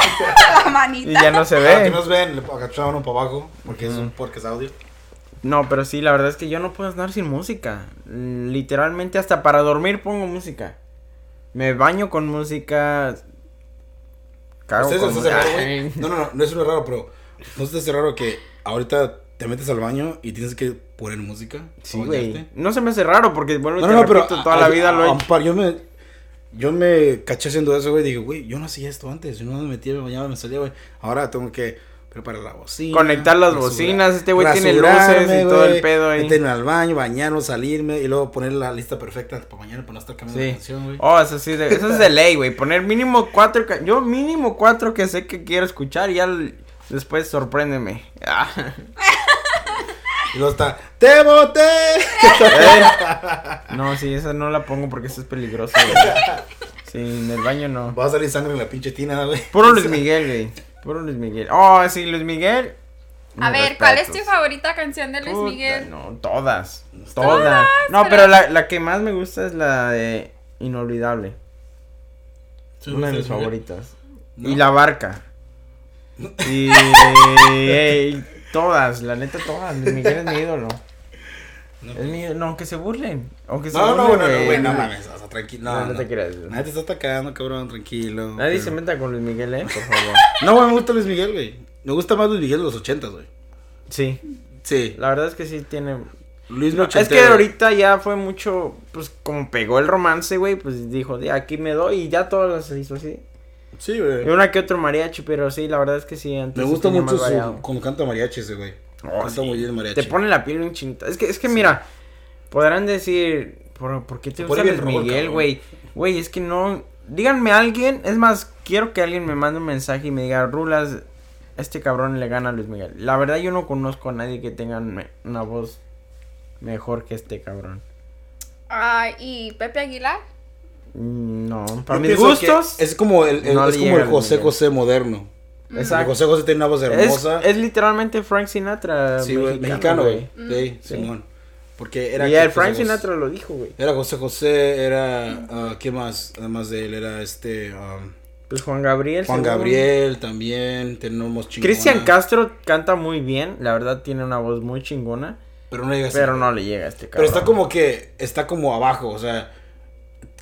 la manita. Y ya no se ve. nos ven, le agachaban uno para abajo, porque es un podcast audio. No, pero sí, la verdad es que yo no puedo andar sin música. Literalmente hasta para dormir pongo música. Me baño con música. Cago ¿Ustedes con raro? No, no, no, no es una raro, pero ¿no se te hace raro que ahorita te metes al baño y tienes que poner música? Sí, güey. No se me hace raro porque, bueno, No, te no, pero toda a- la a- vida lo he yo me yo me caché haciendo eso, güey, dije, güey, yo no hacía esto antes, yo no me metía, me bañaba, me salía, güey. Ahora tengo que preparar la bocina, Conectar las bocinas, este güey tiene luces y todo el pedo ahí. Meterme al baño, bañarme, salirme y luego poner la lista perfecta para mañana para no estar cambiando Sí. de canción, güey. Oh, eso sí, de- eso es de ley, güey. Poner mínimo cuatro. Yo mínimo cuatro que sé que quiero escuchar y ya después sorpréndeme. Ah. Y luego está, ¡te boté! Eh. No, sí, esa no la pongo porque eso es peligroso, güey. Sí, en el baño no. Va a salir sangre en la pinche tina, güey. Puro Luis Miguel, güey. Puro Luis Miguel. Oh, sí, Luis Miguel. A Mis ver, ¿cuál es tu favorita canción de Luis Puta, Miguel? No, todas. Todas. No, pero la, la que más me gusta es la de Inolvidable. Una de mis favoritas. No. Y La Barca. Y todas, la neta todas. Luis Miguel es mi ídolo. No, Es mi ídolo, no, aunque se burlen. Aunque se No, no, burlen, no, no, güey. güey, no mames, o sea, tranquilo. No, No, no no, te creas. Nadie te está atacando, cabrón, tranquilo. Nadie pero- se meta con Luis Miguel, eh, por favor. No, güey, me gusta Luis Miguel, güey. Me gusta más Luis Miguel de los ochentas, güey. Sí, Sí. la verdad es que sí tiene. Luis No, es que ahorita ya fue mucho, pues como pegó el romance, güey, pues dijo, de aquí me doy y ya todo se hizo así. Sí, Y güey. una que otro mariachi, pero sí, la verdad es que sí. Antes Me gusta mucho su, cuando canta mariachi ese, güey. Oh, canta sí. muy bien mariachi. Te pone la piel un chinita. Es que, es que mira, podrán decir, ¿por, por qué te gusta Luis Miguel, güey? Güey, es que no. Díganme a alguien, es más, quiero que alguien me mande un mensaje y me diga, Rulas, este cabrón le gana a Luis Miguel. La verdad, yo no conozco a nadie que tenga una voz mejor que este cabrón. Ay, ¿y Pepe Aguilar? Mm, No, Yo para mis gustos. Es como el, el- no es como el a José Miguel. José moderno. El Exacto. José José tiene una voz hermosa. es literalmente Frank Sinatra. sí, güey, mexicano, güey. Sí, Sí. Simón. Porque era. Y el Frank José- Sinatra lo dijo, güey. Era José José, era. ah, ¿Qué más? Además de él, era este. um, Pues Juan Gabriel. Juan Gabriel también. Tenemos chingona. Cristian Castro canta muy bien, la verdad tiene una voz muy chingona, Pero no llega a pero ser- no le llega a este cabrón. Pero está como que. Está como abajo, o sea.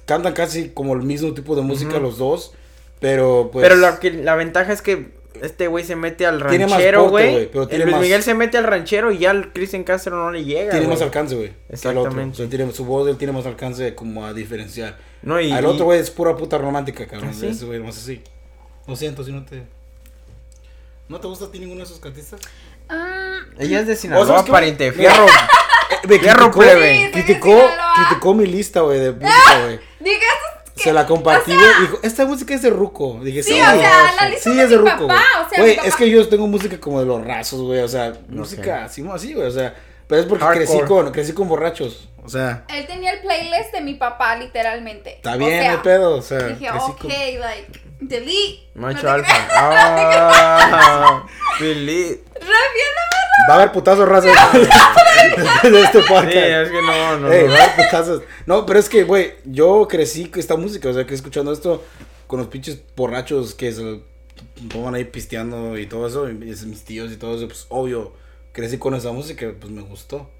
Cantan casi como el mismo tipo de música los dos. Pero pues. Pero la, que, la ventaja es que este güey se mete al ranchero, güey. Luis más- Miguel se mete al ranchero y ya el Cristian Castro no le llega. Tiene más alcance, güey. que el otro. Exactamente. O sea, tiene- su voz, él tiene más alcance como a diferenciar. No, y, Al otro, güey, es pura puta romántica, cabrón. ¿Ah, sí? Ese güey, más así. Lo siento si no te. ¿No te gusta a ti ninguno de esos artistas? Ah, Ella es de ¿O Sinaloa, pariente. Mira. Fierro. Me criticó. Sí, criticó, criticó mi lista, güey, de música, güey. diga Se la compartí, güey. y dijo, esta música es de Ruco. Dije, sí, Sí, o sea, la lista sí de es de mi Ruco, papá, güey. o sea, Güey, es que yo tengo música como de los rasos, güey. O sea, música así, así, güey. O sea, pero es porque crecí con, crecí con borrachos. O sea, Él tenía el playlist de mi papá, literalmente. está O bien sea, el pedo. O sea, Dije, ok, con- like, delete. Macho No alfa. Ah, Billy. Va a haber putazos rasos de este podcast. Sí, es que no, no. Ey, no. va a haber putazos. No, pero es que, güey, yo crecí con esta música, o sea, que escuchando esto con los pinches borrachos que se pongan ahí pisteando y todo eso, y es- mis tíos y todo eso, pues obvio, crecí con esa música, pues me gustó.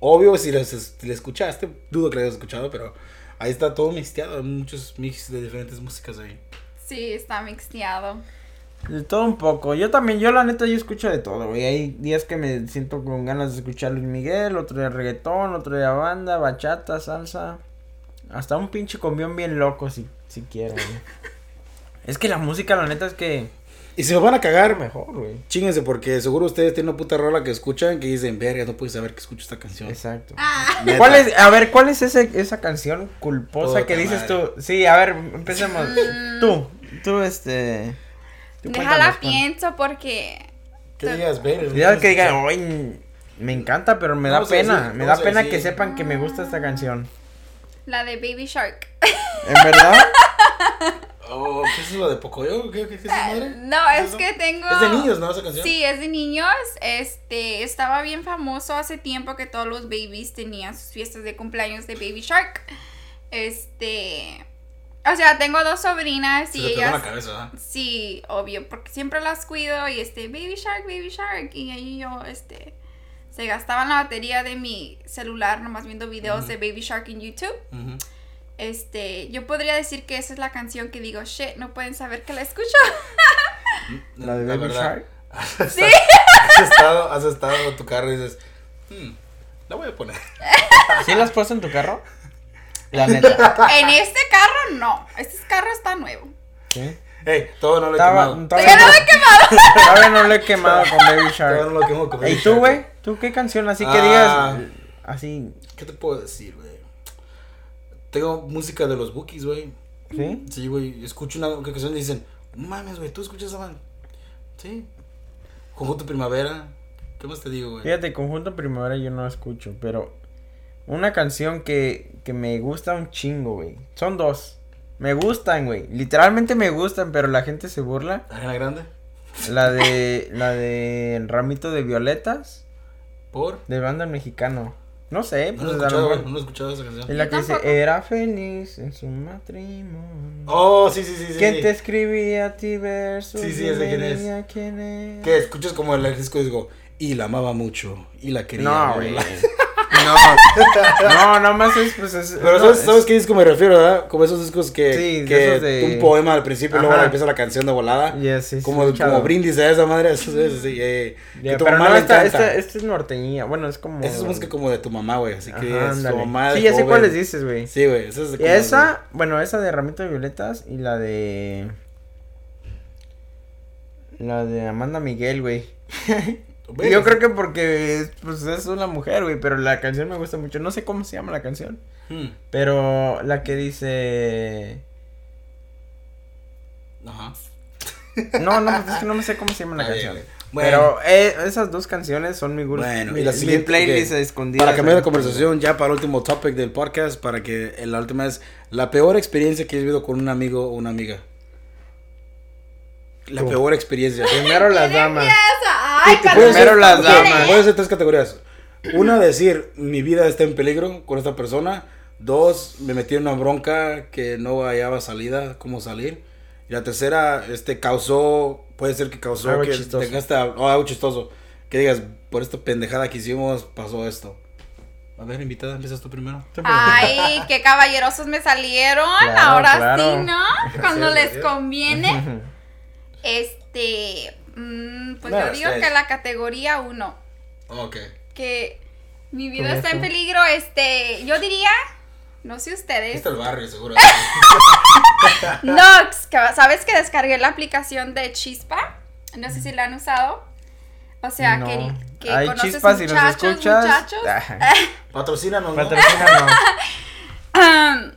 Obvio, si la si escuchaste, dudo que la hayas escuchado, pero ahí está todo mixteado, hay muchos mix de diferentes músicas ahí. Sí, está mixteado. De todo un poco. Yo también, yo la neta, yo escucho de todo, güey. Hay días que me siento con ganas de escuchar Luis Miguel, otro día reggaetón, otro día banda, bachata, salsa. Hasta un pinche combión bien loco si, si quiero, güey. Es que la música, la neta, es que Y si me van a cagar, Mejor, güey. Chinguense, porque seguro ustedes tienen una puta rola que escuchan que dicen, verga, no puedes saber que escucho esta canción. Exacto. Ah. ¿Cuál es, a ver, ¿cuál es ese, esa canción culposa que dices madre. tú? Sí, a ver, empecemos. tú, tú, este. Déjala pienso porque. Que digas. Ya que digan, "Ay, me encanta, pero me da pena. decir, me da pena decir. que sepan que me gusta esta canción. La de Baby Shark. ¿En verdad? Oh, ¿qué es lo de Pocoyo? ¿Qué, qué, qué es esa madre? No, ¿Qué es eso? que tengo. Es de niños, ¿no? Esa canción. Sí, es de niños. Este, estaba bien famoso hace tiempo que todos los babies tenían sus fiestas de cumpleaños de Baby Shark. Este, o sea, tengo dos sobrinas Se y en ellas la cabeza, ¿verdad? Sí, obvio, porque siempre las cuido y este, Baby Shark, Baby Shark. Y ahí yo, este, se gastaban la batería de mi celular nomás viendo videos de Baby Shark en YouTube. Ujú. Este, yo podría decir que esa es la canción que digo, shit, no pueden saber que la escucho. La de Baby verdad, Shark. Has has estado, has estado en tu carro y dices, hmm, la voy a poner. ¿Sí las puesto en tu carro? La neta. en este carro no, este carro está nuevo. ¿Sí? Ey, todo no lo he Estaba, quemado. todavía, no lo he quemado. todavía no lo he quemado con Baby Todavía no Shark. lo quemo con ¿Y tú, güey? ¿Tú qué canción así que Ah. digas? Así, ¿Qué te puedo decir, güey? Tengo música de los Bookies, güey. ¿sí? Sí, güey. Escucho una canción y dicen, no mames, güey, ¿tú escuchas esa man? Sí. Conjunto Primavera. ¿Qué más te digo, güey? Fíjate, Conjunto Primavera yo no escucho, pero una canción que, que me gusta un chingo, güey. Son dos. Me gustan, güey. Literalmente me gustan, pero la gente se burla. Ariana Grande. La de la de Ramito de Violetas ¿Por? de banda mexicano. No sé, No lo he pues a lo escuchado, güey. mejor. No lo he escuchado esa canción. Es la que dice, era feliz en su matrimonio. Oh, sí, sí, sí, sí. que sí. te escribía a ti versos. Sí, sí, ese quién es. quién es. Que escuchas como el disco y digo, y la amaba mucho, y la quería. No, güey. No, no, nada más es, pues, es, Pero no, ¿sabes, es- ¿sabes qué disco me refiero, verdad? Como esos discos que, Sí, de que esos de- un poema al principio y luego empieza la canción de volada. Yes, sí, sí, como, brindis a esa madre, eso es así, eh, Ya, que tu pero mamá no, le esta, esta, esta es norteña. Bueno, es como. Esa es música como de tu mamá, güey, así que Ajá, es tu mamá Sí, ya sé cuáles dices, güey. Sí, güey, esa es de Y esa, bueno, esa de Ramito de Violetas y la de. La de Amanda Miguel, güey. Yo creo que porque pues, es una mujer, güey, pero la canción me gusta mucho. No sé cómo se llama la canción. Hmm, Pero la que dice. Ajá. No, no, es que no me sé cómo se llama la canción. güey. Bueno. Pero eh, esas dos canciones son mi gusto. Bueno, mi, y la mi siguiente, playlist ok. escondida. Para cambiar de conversación, ya para el último topic del podcast, para que la última es la peor experiencia que has vivido con un amigo o una amiga. La peor experiencia. Primero las damas. Ay, Primero hacer- las damas. Puedes hacer tres categorías. Una, decir, mi vida está en peligro con esta persona. Dos, me metí en una bronca que no hallaba salida, cómo salir. Y la tercera, este, causó, puede ser que causó Algo que chistoso. tengaste a- o algo chistoso. Que digas, por esta pendejada que hicimos, pasó esto. A ver, invitada, empiezas tú primero. Ay, qué caballerosos me salieron. Claro, Ahora claro. sí, ¿no? Cuando Sí, les conviene. Este, mm, pues No, yo digo que la categoría 1, Ok. que mi vida ¿Cómo está en peligro, este, yo diría, no sé ustedes, Está el barrio, seguro. Nox, que ¿sabes que descargué la aplicación de Chispa? No sé si la han usado. O sea, No. que, que Hay conoces chispas si nos muchachos, escuchas. muchachos. Ah, Patrocínanos, ¿no? Patrocínanos. Um,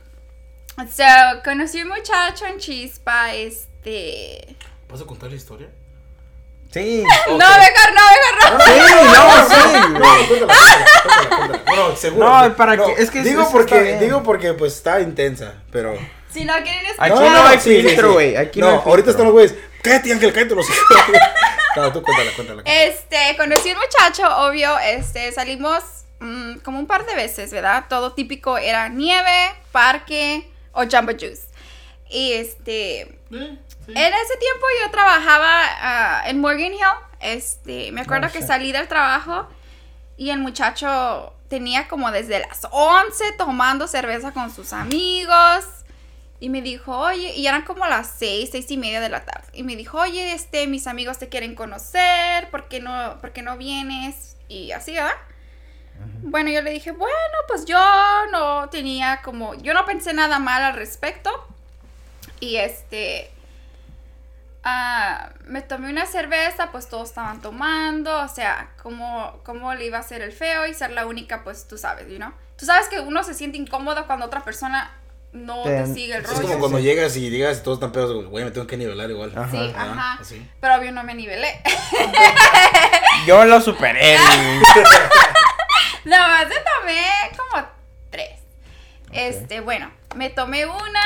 so, conocí un muchacho en Chispa, este... ¿Vas a contar la historia? Sí. Ok. No, mejor no, mejor no. Sí, no, sí. No, cuéntala, cuéntala, cuéntala, cuéntala. No, seguro. No, para que- es que digo porque, digo porque pues está intensa, pero. Si no quieren escuchar... Aquí no hay filtro, sí. güey, aquí no, no hay ahorita están los güeyes. Cállate, Ángel, cállate los. No, tú cuéntala, cuéntala. Este, conocí un muchacho, obvio, este, salimos mm, como un par de veces, ¿verdad? Todo típico era nieve, parque o Jumbo Juice. Y este, Eh, sí. en ese tiempo yo trabajaba ah, en Morgan Hill. Este, me acuerdo Oh, que shit. salí del trabajo y el muchacho tenía como desde las 11 tomando cerveza con sus amigos. Y me dijo, oye, y eran como las seis, seis y media de la tarde. Y me dijo, oye, este, mis amigos te quieren conocer, ¿por qué no, por qué no vienes? Y así, ¿verdad? Bueno, yo le dije, bueno, pues yo no tenía como, yo no pensé nada mal al respecto. Y este, ah, me tomé una cerveza, pues todos estaban tomando, o sea, ¿cómo, cómo le iba a hacer el feo y ser la única, pues tú sabes, ¿no? Tú sabes que uno se siente incómodo cuando otra persona no te, Te- sigue el Es rollo. como cuando llegas y digas y todos están pedos, güey, me tengo que nivelar igual. Ajá. Sí, Ajá, ajá. así. Pero obvio no me nivelé. Yo lo superé. Nada más me tomé como tres. Este, bueno, me tomé una,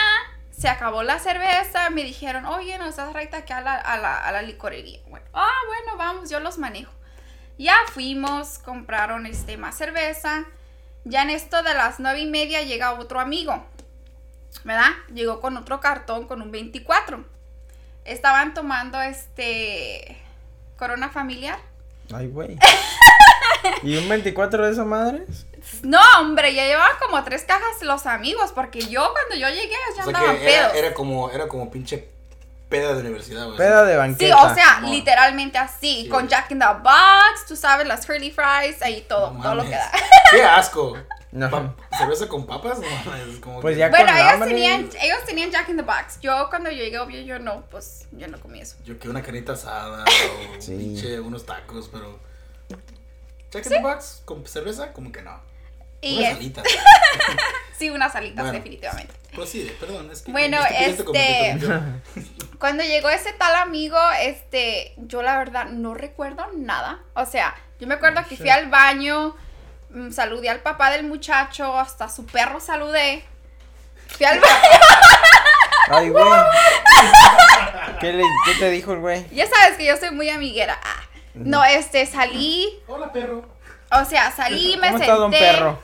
se acabó la cerveza, me dijeron, oye, no estás recta aquí a la, a la, a la licorería. Bueno, ah, bueno, vamos, yo los manejo. Ya fuimos, compraron este, más cerveza. Ya en esto de las nueve y media llega otro amigo, ¿verdad? Llegó con otro cartón con un 24. Estaban tomando este Corona Familiar. Ay, güey. ¿Y un 24 de esas madres? No, hombre, ya llevaban como tres cajas los amigos, porque yo cuando yo llegué ya O sea andaban era, pedos. era como, era como pinche peda de universidad, güey. Peda de Sí, banqueta. o sea, No. literalmente así, Sí. con Jack in the Box, tú sabes, las curly fries, ahí todo, No todo lo que da. Qué asco. No. ¿Cerveza con papas? No es como Pues que- ya Bueno, con ellos hambre. tenían, ellos tenían Jack in the Box. Yo cuando yo llegué, obvio, yo no, pues, yo no comí eso. Yo que una carnita asada o Sí. pinche unos tacos, pero. Jack in the Box con cerveza, como que no. Y Unas es- alitas. sí, unas alitas, Bueno. definitivamente. Prosigue, perdón. Es que Bueno, este- interrumpió. Cuando llegó ese tal amigo, este, yo la verdad no recuerdo nada. O sea, yo me acuerdo que fui al baño, mm, saludé al papá del muchacho, hasta su perro saludé. Fui al baño. Ay, güey. ¿Qué, le- ¿Qué te dijo el güey? Ya sabes que yo soy muy amiguera. Ah, No, este, salí, Hola, perro. O sea, salí, me ¿Cómo senté. perro?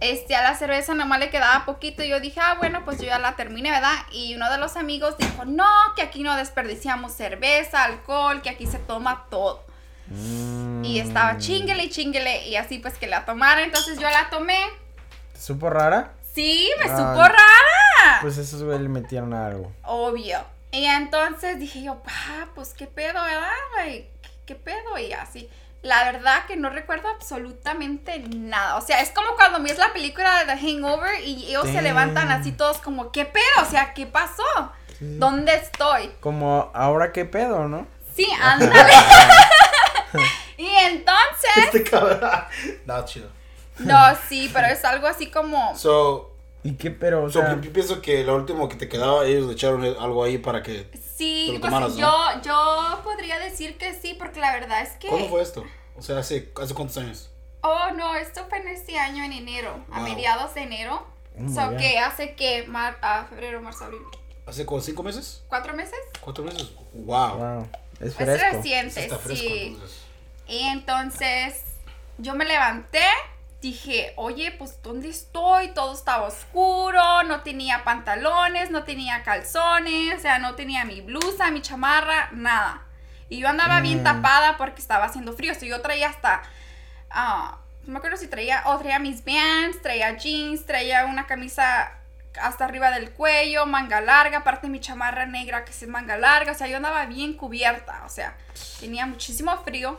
Este, a la cerveza nomás le quedaba poquito y yo dije, ah, bueno, pues yo ya la terminé, ¿verdad? Y uno de los amigos dijo, no, que aquí no desperdiciamos cerveza, alcohol, que aquí se toma todo. Y estaba chinguele y chinguele y así pues que la tomara, entonces yo la tomé. ¿Te supo rara? Sí, me Ah. supo rara. Pues esos güey le metieron algo. Obvio. Y entonces dije yo, pa, pues qué pedo, ¿verdad? Like, ¿qué, qué pedo? Y así. La verdad que no recuerdo absolutamente nada. O sea, es como cuando ves la película de The Hangover y ellos se levantan así todos como, ¿qué pedo? O sea, ¿qué pasó? ¿Dónde estoy? Como, ¿ahora qué pedo, no? Sí, ándale. y entonces, Este cabrón. No, chido. no, sí, pero es algo así como, So, ¿Y qué pero? O so sea, yo, yo pienso que lo último que te quedaba, ellos le echaron algo ahí para que. Sí, pues tomaras, ¿no? yo, yo podría decir que sí, porque la verdad es que... ¿Cuándo fue esto? O sea, ¿hace, hace cuántos años? Oh, no, esto fue en este año, en enero, a mediados de enero. Oh so que hace que, mar, a febrero, marzo, abril, ¿Hace como cinco meses? cuatro meses. ¿Cuatro meses? Wow. wow, es Es fresco. reciente, Está fresco, sí. entonces. Y entonces yo me levanté, dije, oye, pues ¿dónde estoy? Todo estaba oscuro, no tenía pantalones, no tenía calzones, o sea, no tenía mi blusa, mi chamarra, nada. Y yo andaba bien Mm. tapada porque estaba haciendo frío, so yo traía hasta, ah, no me acuerdo si traía, o traía mis bands, traía jeans, traía una camisa hasta arriba del cuello, manga larga, aparte mi chamarra negra que es manga larga, o sea, yo andaba bien cubierta, o sea, tenía muchísimo frío.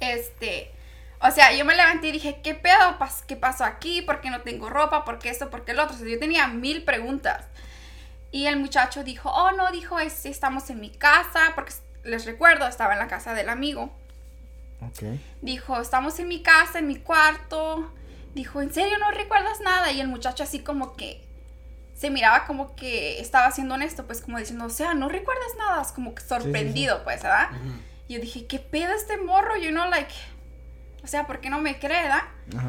Este, o sea, yo me levanté y dije, ¿qué pedo? ¿Qué pasó aquí? ¿Por qué no tengo ropa? ¿Por qué esto? ¿Por qué el otro? O sea, yo tenía mil preguntas. Y el muchacho dijo, oh, no, dijo, es, estamos en mi casa, porque les recuerdo, estaba en la casa del amigo. Ok. Dijo, estamos en mi casa, en mi cuarto. Dijo, ¿en serio no recuerdas nada? Y el muchacho así como que se miraba como que estaba siendo honesto, pues como diciendo, o sea, no recuerdas nada, es como que sorprendido, pues, ¿verdad? Y yo dije, ¿qué pedo este morro? You know, like, o sea, ¿por qué no me cree, da? Ajá.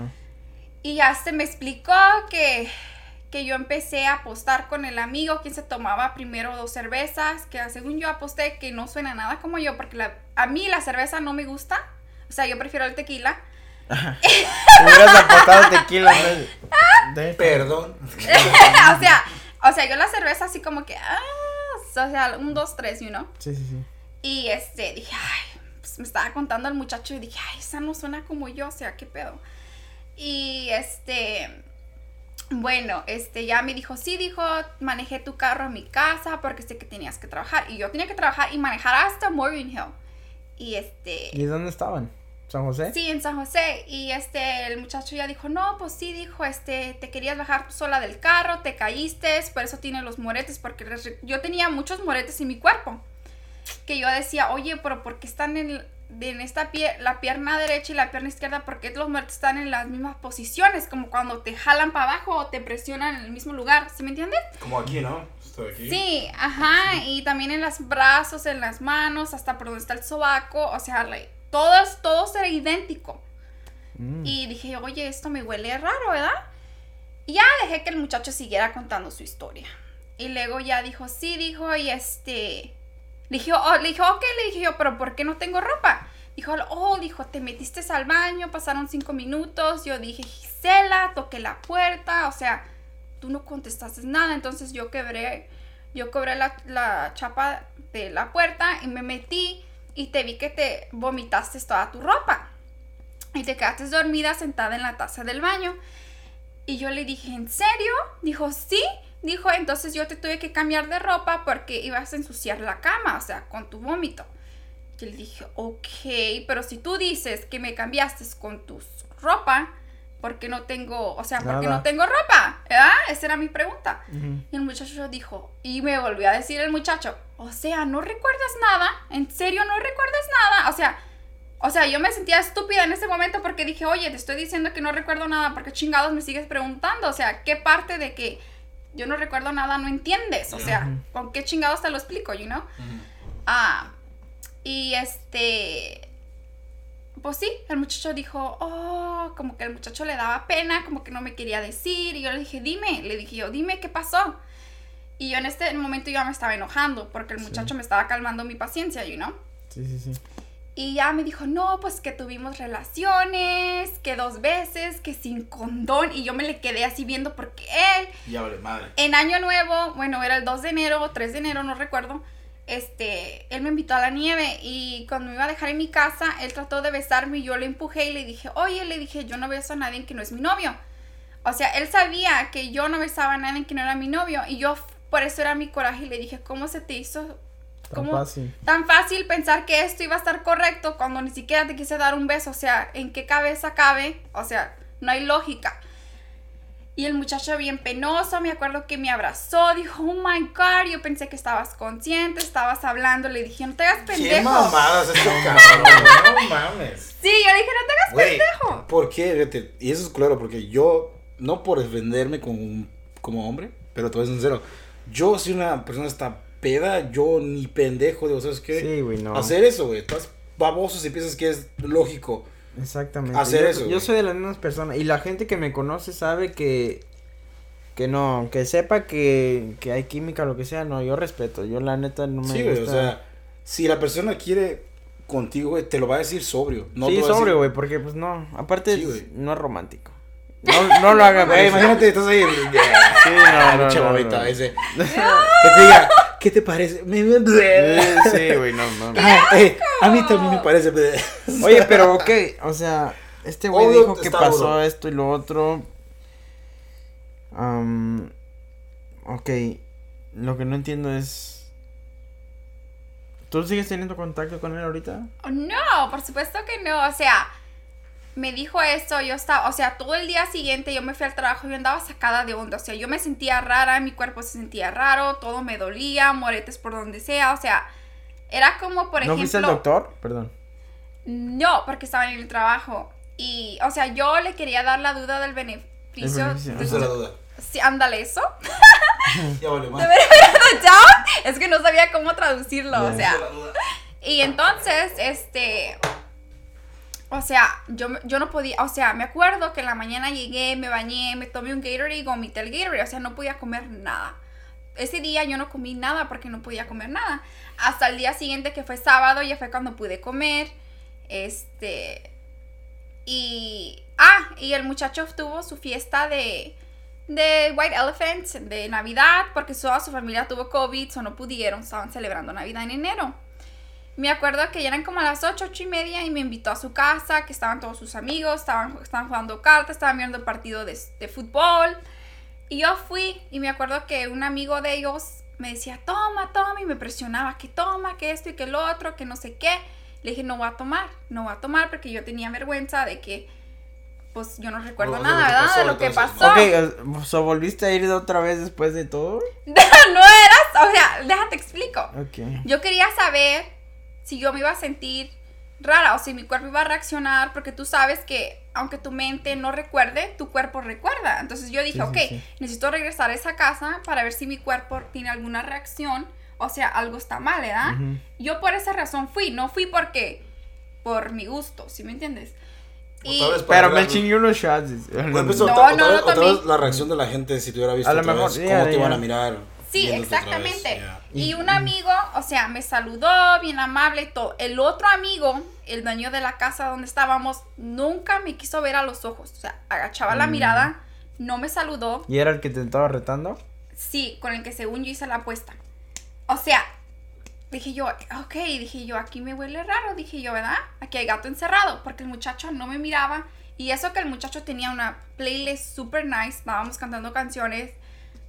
Y ya se me explicó que, que yo empecé a apostar con el amigo, quien se tomaba primero dos cervezas, que según yo aposté que no suena nada como yo, porque la- a mí la cerveza no me gusta, o sea, yo prefiero el tequila. Hubieras apostado tequila de- Perdón. o sea, o sea, yo la cerveza así como que, ah, o sea, un, dos, tres, you know. Sí, sí, sí. Y este, dije, ay, pues me estaba contando el muchacho y dije, ay, esa no suena como yo, o sea, qué pedo. Y este, bueno, este, ya me dijo, sí, dijo, manejé tu carro a mi casa porque sé que tenías que trabajar. Y yo tenía que trabajar y manejar hasta Morgan Hill. Y este, ¿Y dónde estaban? San José. Sí, en San José. Y este, el muchacho ya dijo, no, pues sí, dijo, este, te querías bajar tú sola del carro, te caíste, por eso tienes los moretes, porque yo tenía muchos moretes en mi cuerpo. Que yo decía, oye, pero ¿por qué están en, en esta pie la pierna derecha y la pierna izquierda? ¿Por qué los moretes están en las mismas posiciones? Como cuando te jalan para abajo o te presionan en el mismo lugar, ¿sí me entiendes? Como aquí, ¿no? Estoy aquí. Sí, ajá, y también en los brazos, en las manos, hasta por donde está el sobaco, o sea, like, todo, es- todo era idéntico. Mm. Y dije, oye, esto me huele raro, ¿verdad? Y ya dejé que el muchacho siguiera contando su historia. Y luego ya dijo, sí, dijo, y este... Le dije, oh, le dije, ok, le dije yo, pero ¿por qué no tengo ropa? Dijo, oh, dijo, te metiste al baño, pasaron cinco minutos. Yo dije, Gisela, toqué la puerta, o sea, tú no contestaste nada. Entonces yo quebré, yo quebré la, la chapa de la puerta y me metí y te vi que te vomitaste toda tu ropa. Y te quedaste dormida sentada en la taza del baño. Y yo le dije, ¿en serio? Dijo, sí. Dijo, entonces yo te tuve que cambiar de ropa porque ibas a ensuciar la cama, o sea, con tu vómito. Yo le dije, ok, pero si tú dices que me cambiaste con tu ropa, ¿por qué no tengo, o sea, por qué Nada. no tengo ropa? ¿Verdad? Esa era mi pregunta. Y el muchacho dijo, y me volvió a decir el muchacho, o sea, ¿no recuerdas nada? ¿En serio no recuerdas nada? O sea, o sea, yo me sentía estúpida en ese momento porque dije, oye, te estoy diciendo que no recuerdo nada, porque chingados me sigues preguntando? O sea, ¿qué parte de que yo no recuerdo nada no entiendes? O sea. ¿con qué chingados te lo explico, you know? Ah, y este. Pues sí, el muchacho dijo, oh, como que el muchacho le daba pena, como que no me quería decir. Y yo le dije, dime, le dije yo, dime qué pasó. Y yo en este momento ya me estaba enojando porque el Sí. muchacho me estaba calmando mi paciencia, you know. Sí, sí, sí. Y ya me dijo, no, pues que tuvimos relaciones, que dos veces, que sin condón. Y yo me le quedé así viendo porque él Ya vale madre. en Año Nuevo, bueno, era el 2 de enero o 3 de enero, no recuerdo. Este, él me invitó a la nieve y cuando me iba a dejar en mi casa, él trató de besarme y yo le empujé y le dije, oye, le dije, yo no beso a nadie que no es mi novio. O sea, él sabía que yo no besaba a nadie que no era mi novio y yo, por eso era mi coraje y le dije, ¿cómo se te hizo? Tan ¿Cómo fácil. tan fácil pensar que esto iba a estar correcto cuando ni siquiera te quise dar un beso? O sea, ¿en qué cabeza cabe? O sea, no hay lógica. Y el muchacho bien penoso, me acuerdo que me abrazó, dijo, oh my god, yo pensé que estabas consciente, estabas hablando, le dije, no te hagas ¿Qué pendejo. mamadas este cabrón? No mames. Sí, yo le dije, no te hagas Güey, pendejo. ¿por qué? Y eso es claro, porque yo, no por defenderme como, como hombre, pero te voy a ser sincero, yo soy una persona esta peda, yo ni pendejo, digo, ¿sabes qué? Sí, güey, no. Hacer eso, güey, estás baboso si piensas que es lógico. Exactamente. hacer yo, eso, Yo soy de las mismas personas. Y la gente que me conoce sabe que. Que no, que sepa que, que hay química, lo que sea. No, yo respeto. Yo, la neta, no me Sí, güey, o sea, si la persona quiere contigo, güey, te lo va a decir sobrio. No sí, decir- sobre, güey, porque pues no. Aparte, Sí, no es romántico. No, no lo haga, Güey, güey. imagínate, estás ahí. Sí, no, no, no, no. ese. Que te diga, ¿qué te parece? Me- me- Sí, sí, güey, no, no. no. Ah, eh, a mí también me parece. Oye, pero ok, o sea, este güey Obvio dijo que pasó duro. esto y lo otro. Am, ok, lo que no entiendo es... ¿Tú sigues teniendo contacto con él ahorita? No, por supuesto que no. O sea, me dijo esto, yo estaba, o sea, todo el día siguiente yo me fui al trabajo y yo andaba sacada de onda. O sea, yo me sentía rara, mi cuerpo se sentía raro, todo me dolía, moretes por donde sea. O sea, era como, por ¿No ejemplo. fuiste al doctor? Perdón. No, porque estaba en el trabajo. Y, o sea, yo le quería dar la duda del beneficio. De- la duda. Sí, ándale, eso. Ya vale más. ¿Ya? Es que no sabía cómo traducirlo, o sea. Y entonces, este. O sea, yo, yo no podía. O sea, me acuerdo que en la mañana llegué, me bañé, me tomé un Gatorade y vomité el Gatorade. O sea, no podía comer nada. Ese día yo no comí nada porque no podía comer nada. Hasta el día siguiente, que fue sábado, ya fue cuando pude comer. Este. Y. Ah, y el muchacho tuvo su fiesta de. De White Elephant, de Navidad, porque toda su familia tuvo COVID, o no pudieron, estaban celebrando Navidad en enero. Me acuerdo que ya eran como a las 8, 8 y media y me invitó a su casa, que estaban todos sus amigos, estaban, estaban jugando cartas, estaban viendo el partido de, de fútbol. Y yo fui y me acuerdo que un amigo de ellos me decía, toma, toma, y me presionaba, que toma, que esto y que lo otro, que no sé qué. Le dije, no voy a tomar, no voy a tomar porque yo tenía vergüenza de que, pues yo no recuerdo Oh, nada, ¿verdad? de lo que pasó. Ok, eh, so, ¿volviste a ir de otra vez después de todo? no eras, o sea, déjate explico. Ok. Yo quería saber si yo me iba a sentir rara o si mi cuerpo iba a reaccionar, porque tú sabes que aunque tu mente no recuerde, tu cuerpo recuerda. Entonces yo dije, Sí, ok, sí. necesito regresar a esa casa para ver si mi cuerpo tiene alguna reacción, o sea, algo está mal, ¿verdad? Ujú. Yo por esa razón fui, no fui porque, por mi gusto, ¿sí me entiendes? Y, Pero me chingué unos shots. Pues, pues, No, otra, no, otra no la reacción de la gente si te hubiera visto A lo otra mejor, vez, sí, cómo ya, te iban a mirar. Sí, viéndote otra vez, exactamente. ya. Y un amigo, o sea, me saludó, bien amable todo. El otro amigo, el dueño de la casa donde estábamos, nunca me quiso ver a los ojos. O sea, agachaba la Mm. mirada, no me saludó. ¿Y era el que te estaba retando? Sí, con el que según yo hice la apuesta. O sea, dije yo, ok, dije yo, aquí me huele raro, dije yo, ¿verdad? Aquí hay gato encerrado, porque el muchacho no me miraba. Y eso que el muchacho tenía una playlist super nice, estábamos cantando canciones.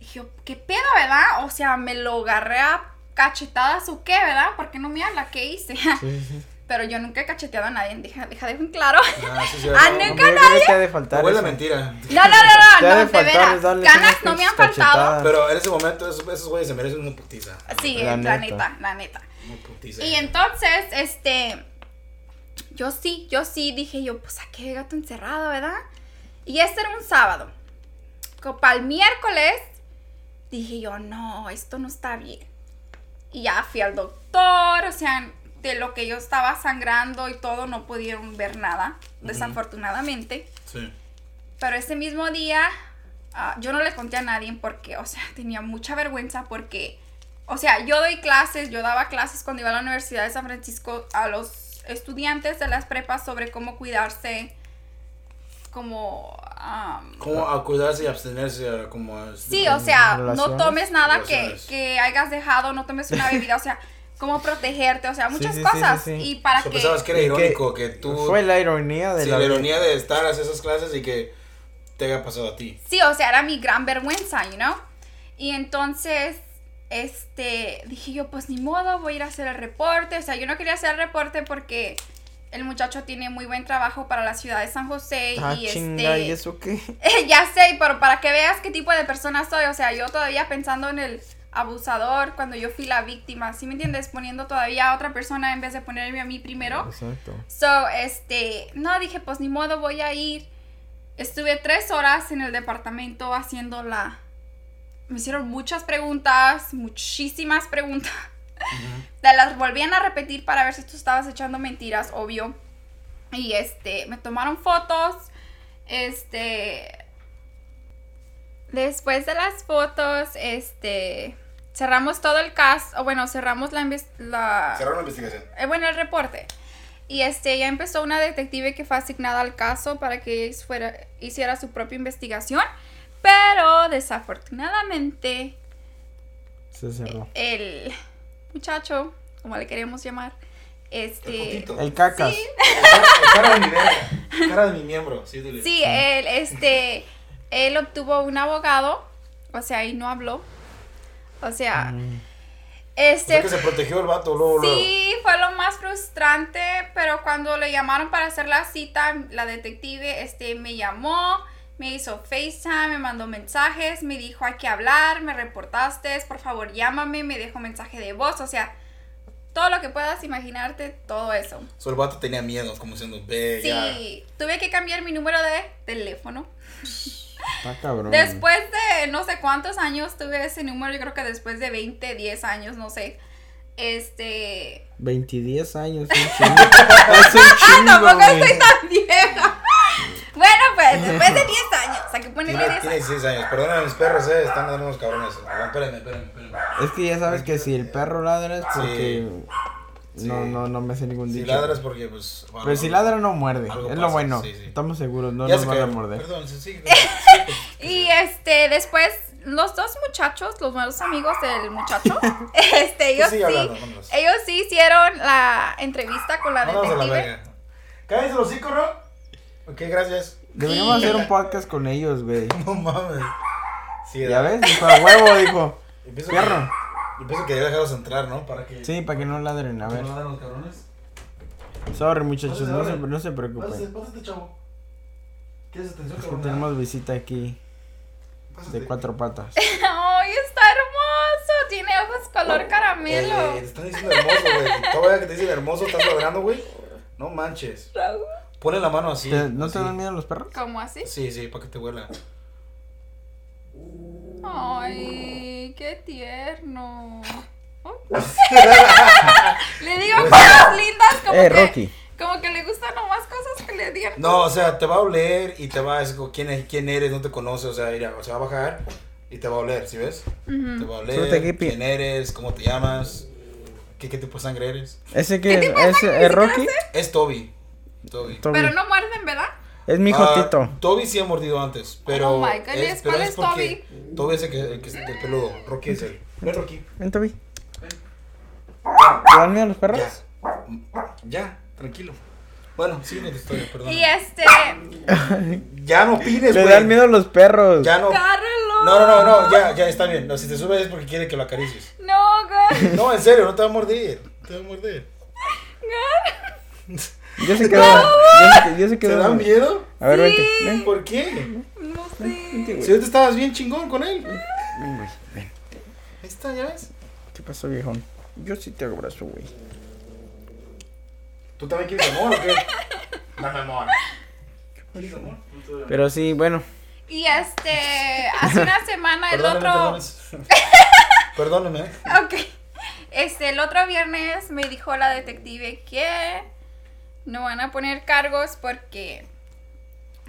Dije yo, ¿qué pedo, verdad? O sea, me lo agarré a cachetadas o qué, ¿verdad? Porque no me habla, ¿qué hice? Sí, sí. Pero yo nunca he cacheteado a nadie, deja, deja de en claro. Ah, sí, sí, Ah, no, nunca creo que te ha de no, faltar Huele a eso. mentira. No, no, no, no, de no, de faltar veras. Ganas no me han faltado. Pero en ese momento esos, esos güeyes se merecen una putiza. Sí, La la, neta. neta, la neta. Una putiza. Y entonces, este, yo sí, yo sí dije yo, pues aquí hay gato encerrado, ¿verdad? Y este era un sábado. Para el miércoles, dije yo, no, esto no está bien. Y ya fui al doctor, o sea, de lo que yo estaba sangrando y todo, no pudieron ver nada, desafortunadamente. Sí. Pero ese mismo día, ah, yo no le conté a nadie porque, o sea, tenía mucha vergüenza porque, o sea, yo doy clases, yo daba clases cuando iba a la Universidad de San Francisco a los estudiantes de las prepas sobre cómo cuidarse, como... am, ¿Cómo a cuidarse y abstenerse? Como Sí, o sea, no tomes nada que, que hayas dejado, no tomes una bebida, o sea, cómo protegerte, o sea, muchas sí, sí, cosas. sí, sí. Y para O sea, que... pensabas que era que irónico que, tú... Fue la ironía de sí, la, la ironía de estar a esas clases y que te haya pasado a ti. Sí, o sea, era mi gran vergüenza, you know? Y entonces, este, dije yo, pues ni modo, voy a ir a hacer el reporte. O sea, yo no quería hacer el reporte porque el muchacho tiene muy buen trabajo para la ciudad de San José Ah, y chinga, este... ¿y eso qué? ya sé, pero para que veas qué tipo de persona soy, o sea, yo todavía pensando en el abusador cuando yo fui la víctima, ¿sí me entiendes? Poniendo todavía a otra persona en vez de ponerme a mí primero. Exacto. So, este, no, dije, pues ni modo, voy a ir. Estuve tres horas en el departamento haciendo la... Me hicieron muchas preguntas, muchísimas preguntas. Te las volvían a repetir para ver si tú estabas echando mentiras, obvio. Y este, me tomaron fotos. Este... Después de las fotos, este... Cerramos todo el caso, o bueno, cerramos la, investigación. eh, bueno, el reporte. Y este ya empezó una detective que fue asignada al caso para que fuera, hiciera su propia investigación. Pero desafortunadamente Se cerró. el muchacho, como le queremos llamar, El este... putito. El cacas. Sí. Cara de mi verga. Cara de mi miembro. Sí, dile. Sí, él, este, él obtuvo un abogado, o sea, y no habló. O sea, Mm. O este... sea que se protegió el vato luego, luego. Sí, fue lo más frustrante, pero cuando le llamaron para hacer la cita, la detective este, me llamó, me hizo FaceTime, me mandó mensajes, me dijo hay que hablar, me reportaste, por favor llámame, me dejó mensaje de voz, o sea, todo lo que puedas imaginarte, todo eso. So, el vato tenía miedo, como diciendo, ve, ya. Sí, tuve que cambiar mi número de teléfono. Está cabrón. Después de no sé cuántos años tuve ese número, yo creo que después de 20, 10 años, no sé. Este, 20, 10 años. un chingo. es un chingo, Tampoco estoy tan. Pues, después de 10 años. Hay que ponerle Tiene, 10 tiene años. 16 años. Perdón a mis perros, eh. Están dando unos cabrones. Espérenme, espérenme, espérenme. Es que ya sabes que si el perro ladra es porque Sí. no, no, no me hace ningún Si dicho. ladras porque, pues. Pero si ladra no muerde. Es lo pasa, bueno. sí, sí. Estamos seguros, no ya nos se van a cayeron. morder. Perdón, sí, sí. Y este, después, los dos muchachos, los nuevos amigos del muchacho, este, ellos Tú sí, hablando, vámonos. ellos sí hicieron la entrevista con la Vámonos a la detective. verga. Cállense los hocico, ¿no? Ok, gracias. Deberíamos Sí. hacer un podcast con ellos, güey. No mames. Sí, ¿Ya da. ves? Dijo a huevo, dijo. Yo pienso Fierro. Que, yo pienso que ya dejarlos entrar, ¿no? Para que. Sí, para que no ladren, a ver. ¿No ladran los cabrones? Sorry, muchachos, no se, Pásate, no se Pásate, preocupen. pásate, chavo. ¿Quieres atención, Es que cabrón? tenemos visita aquí Pásate. de cuatro patas. ¡Ay, está hermoso! Tiene ojos color caramelo. Eh, te están diciendo hermoso, güey. Todavía que te dicen hermoso, estás logrando, güey. No manches. Raúl. Ponle la mano así. ¿Te- ¿No te dan miedo los perros? ¿Cómo así? Sí, sí, para que te huela. Ay, qué tierno. Le digo cosas lindas como Eh, que Rocky. como que le gustan nomás cosas que le digan. No, o sea, te va a oler y te va a decir quién, es- quién eres, no te conoce, o sea, mira, se va a bajar y te va a oler, ¿sí ves? Te va a oler, quién eres, cómo te llamas, qué, qué tipo de sangre eres. ¿Ese que es, es Rocky? Es Toby. Toby. Toby. Pero no muerden, ¿verdad? Es mi Ah, jotito. Toby sí ha mordido antes, pero. Oh my goodness, pero ¿cuál es porque Toby es el que, el que es el peludo. Rocky es el. Ven, Rocky. Ven, Toby. ¿Te dan miedo los perros? Ya. Ya, tranquilo. Bueno, sigue tu historia, perdón. Y este, Ya no opines, Le güey. dan miedo los perros. Ya. No, no, no, no, ya, ya está bien. No, si te subes es porque quiere que lo acaricies. No, güey. No, en serio, no te va a morder. Te va a morder. Yo sé que yo sé que, yo sé que ¿Te da miedo? A ver, vente. Sí. Ven. ¿Por qué? No sé. Vente. Si ahorita estabas bien chingón con él. Ven, güey, ven. Ahí está, ya ves. ¿Qué pasó, viejón? Yo sí te abrazo, güey. ¿Tú también quieres amor o qué? Dame amor. ¿Quieres amor? Pero sí, bueno. Y este, hace una semana el otro. perdóname. Perdóname. Ok. Este, el otro viernes me dijo la detective que no van a poner cargos porque,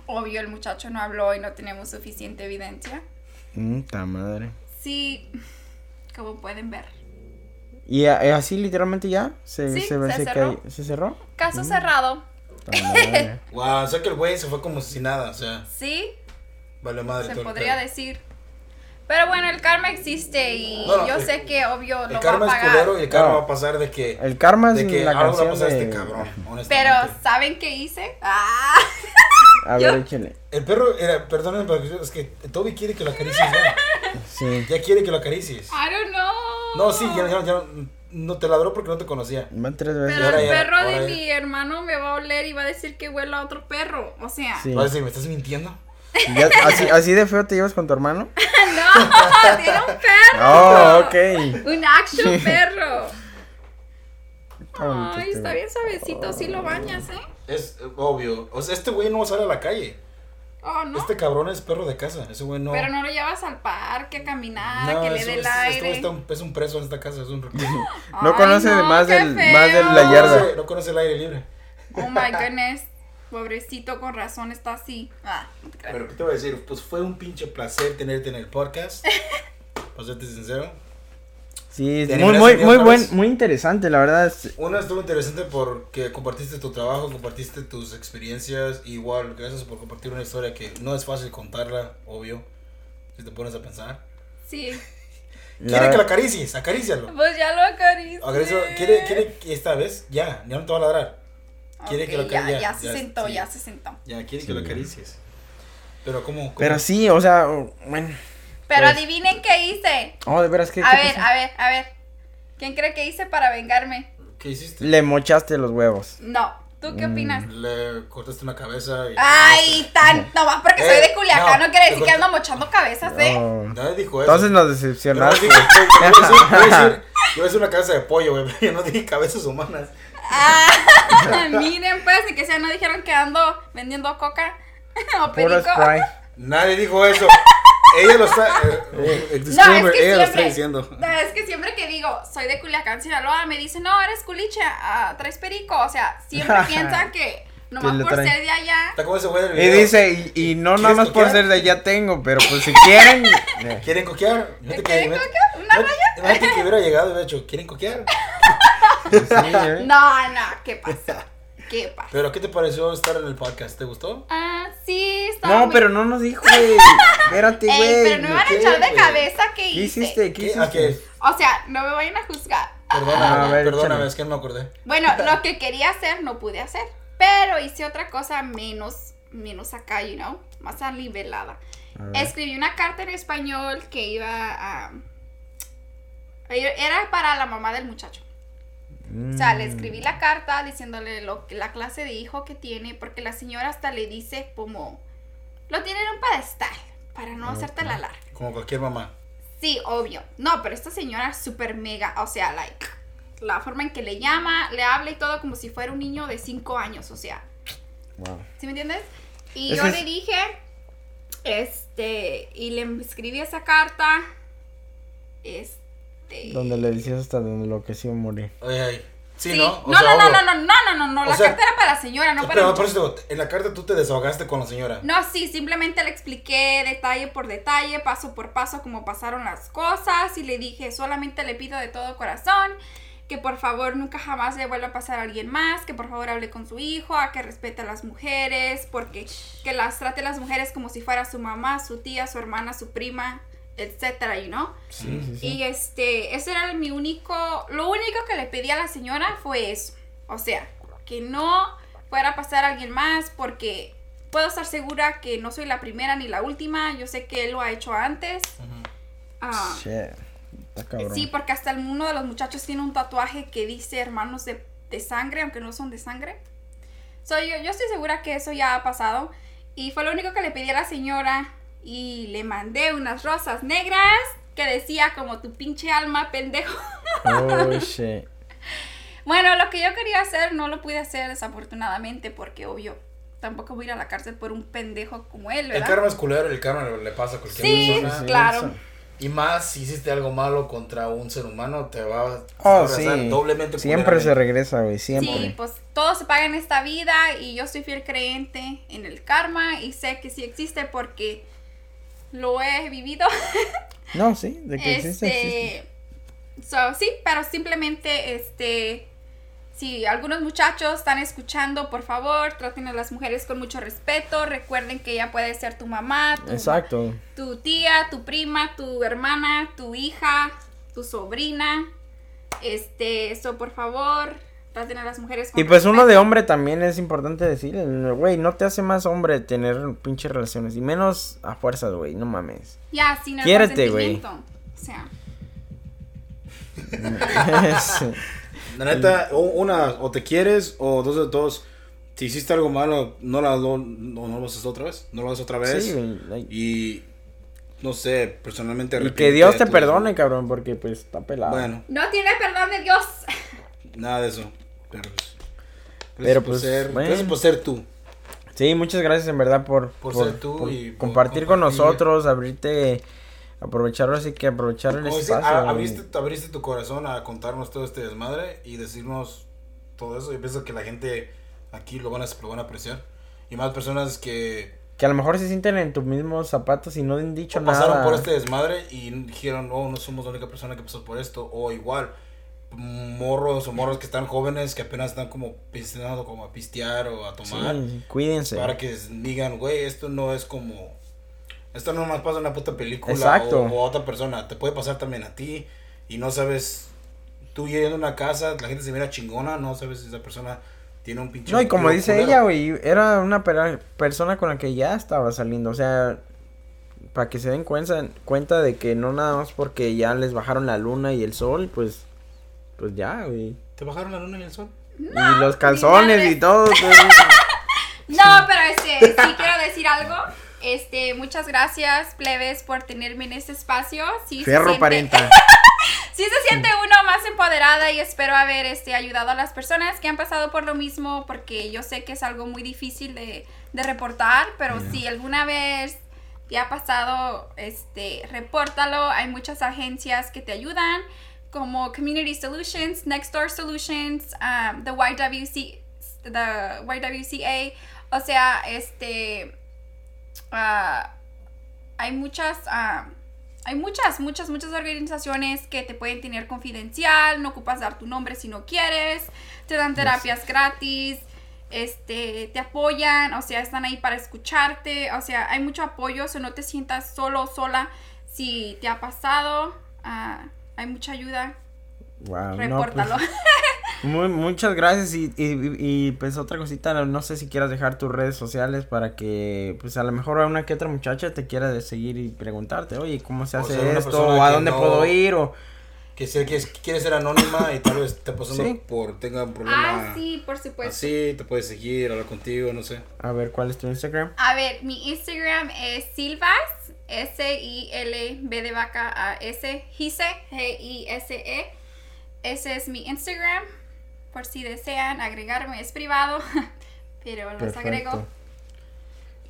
obvio, el muchacho no habló y no tenemos suficiente evidencia. Puta madre. Sí, como pueden ver. ¿Y eh, así literalmente ya? ¿Se, Sí, se, se se cerró. cayó- ¿Se cerró? Caso cerrado. Puta madre. Wow, o sea que el güey se fue como si nada, o sea, Sí, vale madre se podría pedo. decir. Pero bueno, el karma existe y No, no, yo el- sé que obvio El lo va a karma es pagar. culero y el karma No. va a pasar de que, El karma es de que la le va a canción pasar a de... este cabrón, Pero. ¿saben qué hice? Ah, A ver, échale. El perro, era, perdónenme, pero es que Toby quiere que lo acaricies ya. Sí. Ya quiere que lo acaricies. I don't know. No, sí, ya, ya, ya no, no te ladró porque no te conocía. Van tres veces. Pero ahora el ya, perro ahora de ya. mi hermano me va a oler y va a decir que huele a otro perro. O sea, Sí. Vas a decir, ¿me estás mintiendo? ¿Y ya- así, ¿Así de feo te llevas con tu hermano? no, tiene un perro. Oh, ok. Un actual perro. Ay, este está bien suavecito si lo bañas, ¿eh? Es obvio. O sea, este güey no sale a la calle. Oh, no. Este cabrón es perro de casa. Ese güey no. Pero no lo llevas al parque a caminar, No, que le dé el es- Este güey aire. está un- es un preso en esta casa, es un recluso. No Ay, conoce no, más, del, más de la. No yarda. conoce, no conoce el aire libre. Oh my goodness. Pobrecito, con razón está así. Ah, no te. Pero, ¿qué te voy a decir? Pues fue un pinche placer tenerte en el podcast. Para serte sincero. Sí, ¿Te muy, muy, muy buen, muy interesante, la verdad. Uno estuvo interesante porque compartiste tu trabajo, compartiste tus experiencias. Igual, gracias por compartir una historia que no es fácil contarla, obvio. Si te pones a pensar. Sí. la- Quiere que lo acaricies, acarícialo. Pues ya lo acaricié. Acarícialo. Quiere, quiere que esta vez, ya, ya no te va a ladrar. Quiere que Ok, lo ya, ya ya, se ya, sentó, sí. ya se sentó. Ya, quiere que lo acaricies. Pero, ¿cómo? cómo? Pero sí, o sea, bueno. Pero Pues- adivinen qué hice. Oh, de veras, ¿qué, A qué ver, pasó? a ver, a ver. ¿Quién cree que hice para vengarme? ¿Qué hiciste? Le mochaste los huevos. No. ¿Tú qué Mm. opinas? Le cortaste una cabeza y... Ay, tan. No más porque soy Eh, de Culiacán, no, no, quiere decir que ando mochando cabezas, ¿eh? Oh. Nadie dijo eso. Entonces nos Yo no decepcionaste. dije- yo- iba a decir una cabeza de pollo, güey, yo no dije cabezas humanas. Ah, miren, pues, ni que sea, no dijeron que ando vendiendo coca o perico. Nadie dijo eso. Ella lo está... eh, No, es que ella lo está diciendo. no, es que siempre que digo, soy de Culiacán, Sinaloa, me dicen, no, eres culiche, ah, traes perico. O sea, siempre piensan que nomás Que por traen. ser de allá. Está como ese güey del Y dice, y, y no nada ¿Quieres más por ser de allá tengo, pero pues si quieren. eh, ¿Quieren coquear? ¿Quieren imagínate- coquear? ¿Una imagínate- Imagínate que hubiera llegado y hubiera dicho, ¿quieren coquear? sí, eh. No, no, ¿qué pasa? ¿Qué pasa? Pero, ¿qué te pareció estar en el podcast? ¿Te gustó? Ah, sí, estaba No, muy- pero no nos dijo, güey. Espérate, Ey, güey. pero no me van a ¿qué, echar de cabeza que ¿Qué hice. hiciste? ¿Qué ¿Qué? ¿A qué? hiciste? O sea, no me vayan a juzgar. Perdóname, Ah, a ver, perdóname, es que no me acordé. Bueno, lo que quería hacer no pude hacer. Pero hice otra cosa menos, menos acá, you know, más alivelada. Escribí una carta en español que iba a... Era para la mamá del muchacho. O sea, le Mm. escribí la carta diciéndole lo, que- la clase de hijo que tiene, porque la señora hasta le dice como, lo tiene en un pedestal, para no hacerte la larga. Como cualquier mamá. Sí, obvio. No, pero esta señora es súper mega, o sea, like, la forma en que le llama, le habla y todo como si fuera un niño de 5 años, o sea, Wow. ¿sí me entiendes? Y yo es- le dije, este, y le escribí esa carta, este... Donde le decías hasta donde lo que sí iba a morir. Ay, ay. Sí, Sí, ¿no? no, O sea, no, no, no, no, no, no, no, no, la sea, carta era para la señora, no para Pero por eso, en la carta tú te desahogaste con la señora. No, sí, simplemente le expliqué detalle por detalle, paso por paso, cómo pasaron las cosas y le dije, solamente le pido de todo corazón que por favor nunca jamás le vuelva a pasar a alguien más, que por favor hable con su hijo, a que respete a las mujeres, porque que las trate a las mujeres como si fuera su mamá, su tía, su hermana, su prima, etcétera, you know? Sí, sí, sí. Y este, ese era mi único, lo único que le pedí a la señora fue eso. O sea, que no fuera a pasar a alguien más porque puedo estar segura que no soy la primera ni la última. Yo sé que él lo ha hecho antes. Ah, Shit. Está cabrón. sí, porque hasta el- uno de los muchachos tiene un tatuaje que dice hermanos de, de sangre, aunque no son de sangre. So, yo, yo estoy segura que eso ya ha pasado. Y fue lo único que le pedí a la señora. Y le mandé unas rosas negras que decía como tu pinche alma, pendejo. Oh, shit. Bueno, lo que yo quería hacer no lo pude hacer desafortunadamente porque obvio, tampoco voy a ir a la cárcel por un pendejo como él, El ¿verdad? karma es culero, el karma le, le pasa a cualquier Sí, persona. sí, claro. Y más si hiciste algo malo contra un ser humano, te va, Oh, a regresar sí. doblemente Siempre se culeramente. regresa, güey. Siempre. Sí, pues todo se paga en esta vida y yo soy fiel creyente en el karma y sé que sí existe porque lo he vivido. No, sí, de que existe, existe. este, so, sí, pero simplemente, este, si algunos muchachos están escuchando, por favor, traten a las mujeres con mucho respeto. Recuerden que ella puede ser tu mamá, tu, Exacto. tu tía, tu prima, tu hermana, tu hija, tu sobrina. Este, eso, por favor, traten a las mujeres con Y pues uno de hombre también es importante decir, güey, no te hace más hombre tener pinches relaciones. Y menos a fuerzas, güey, no mames. Ya, sin el Quiérete, güey. O sea. La neta, o una, o te quieres, o dos de dos. Si hiciste algo malo, no, la, no, no, no lo haces otra vez. No lo haces otra vez. Sí, Y no sé, personalmente. Y que Dios te perdone, cabrón, porque pues está pelado. Bueno, no tiene perdón de Dios. nada de eso. Pero, pues, Pero, gracias por pues, ser, bueno. gracias por ser tú. Sí, muchas gracias en verdad por, Por ser tú y compartir con nosotros, abrirte, aprovechar así que aprovechar el Como dice, espacio. a- güey. abriste, abriste tu corazón a contarnos todo este desmadre y decirnos todo eso. Y pienso que la gente aquí lo van a, lo van a apreciar. Y más personas que Que a lo mejor se sienten en tus mismos zapatos y no han dicho o pasaron nada. por este desmadre y dijeron, oh, no somos la única persona que pasó por esto. O igual, morros o morros que están jóvenes que apenas están como pensando como a pistear o a tomar. Sí, cuídense. Para que digan, güey, esto no es como... Esto no más pasa en una puta película Exacto. o, o a otra persona. Te puede pasar también a ti y no sabes... Tú yendo a una casa, la gente se mira chingona, no sabes si esa persona tiene un pinche... No, y como dice culero. ella, güey, era una persona con la que ya estaba saliendo. O sea, para que se den cuenta, cuenta de que no nada más porque ya les bajaron la luna y el sol, pues, pues ya, güey. ¿Te bajaron la luna y el sol? y los calzones y todo. pues. No, pero este, sí quiero decir algo. Este, muchas gracias, plebes, por tenerme en este espacio. Sí se Fierro siente-. Sí se siente uno más empoderada y espero haber este, ayudado a las personas que han pasado por lo mismo porque yo sé que es algo muy difícil de, de reportar, pero si alguna vez te ha pasado, este, repórtalo. Hay muchas agencias que te ayudan como Community Solutions, Next Door Solutions, um, the YWC, the YWCA, o sea, este, ah, hay muchas, ah, hay muchas, muchas, muchas organizaciones que te pueden tener confidencial, no ocupas dar tu nombre si no quieres, te dan terapias gratis, este, te apoyan, o sea, están ahí para escucharte, o sea, hay mucho apoyo, o sea, no te sientas solo o sola si te ha pasado, ah, hay mucha ayuda, Wow, no, pues, repórtalo. muy- muchas gracias y, y, y, pues otra cosita, no, no sé si quieras dejar tus redes sociales para que pues a lo mejor a una que otra muchacha te quiera de seguir y preguntarte, oye, ¿cómo se O hace sea, esto? ¿O a que dónde no- puedo ir? O... Que Que sé que es- quiere ser anónima y tal vez te pasando Sí. por tenga un problema Ah, sí, por supuesto. así, te puede seguir, hablar contigo, no sé. A ver, ¿cuál es tu Instagram? A ver, mi Instagram es Silvas, S-I-L-B de vaca a S, Gise, G-I-S-E. Ese es mi Instagram, por si desean agregarme, es privado, pero los agrego.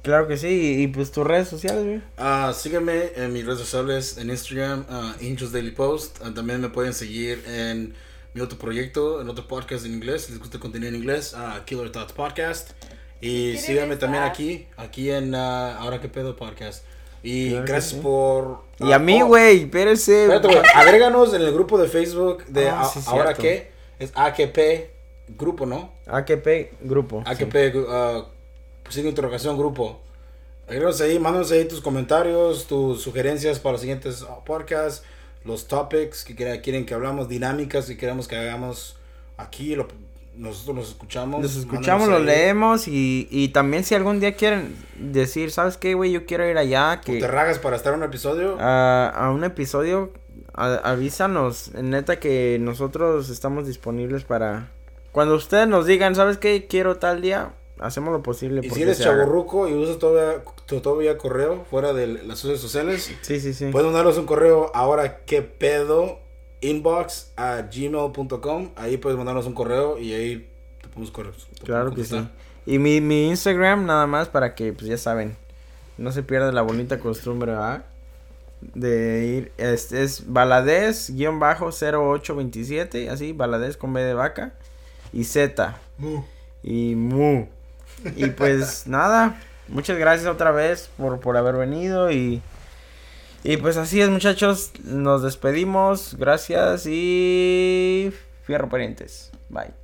Claro que sí, y, y, pues tus redes sociales, güey. Ah, sígueme en mis redes sociales, en Instagram, ah, Angels Daily Post. Ah, también me pueden seguir en mi otro proyecto, en otro podcast en inglés, si les gusta el contenido en inglés, Killer Thoughts Podcast. Y ¿Quieres síganme también aquí, aquí en ah, Ahora que pedo podcast. Y Claro gracias sí. por... Y ah, a mí, oh, güey, espérate, güey, agréganos en el grupo de Facebook de Ah, A- sí, Ahora que es AKP Grupo, ¿no? AKP Grupo. sí. AKP, uh, signo de interrogación grupo. Agréganos ahí, mándanos ahí tus comentarios, tus sugerencias para los siguientes uh, podcasts, los topics que quieren que hablamos, dinámicas que queremos que hagamos aquí. lo- nosotros los escuchamos. Los escuchamos, los leemos y, y también si algún día quieren decir, ¿sabes qué, güey? Yo quiero ir allá, O te que ragas para estar un episodio. a, a un episodio, a- avísanos. Neta que nosotros estamos disponibles para... Cuando ustedes nos digan, ¿sabes qué? Quiero tal día, hacemos lo posible. y si eres chaborruco y usas todavía, tu- todavía correo fuera de las redes sociales, Sí, sí, sí. Pueden mandarnos un correo ahora que pedo inbox a gmail.com. Ahí puedes mandarnos un correo y ahí te podemos correr. Claro que sí. Y mi, mi Instagram nada más para que, pues ya saben, no se pierda la bonita costumbre, ¿verdad? De ir, es, es baladez-0827, así, baladez con B de vaca y Z y mu. Y pues nada, muchas gracias otra vez por, por haber venido y... Y pues así es muchachos, nos despedimos, gracias y... Fierro parientes, bye.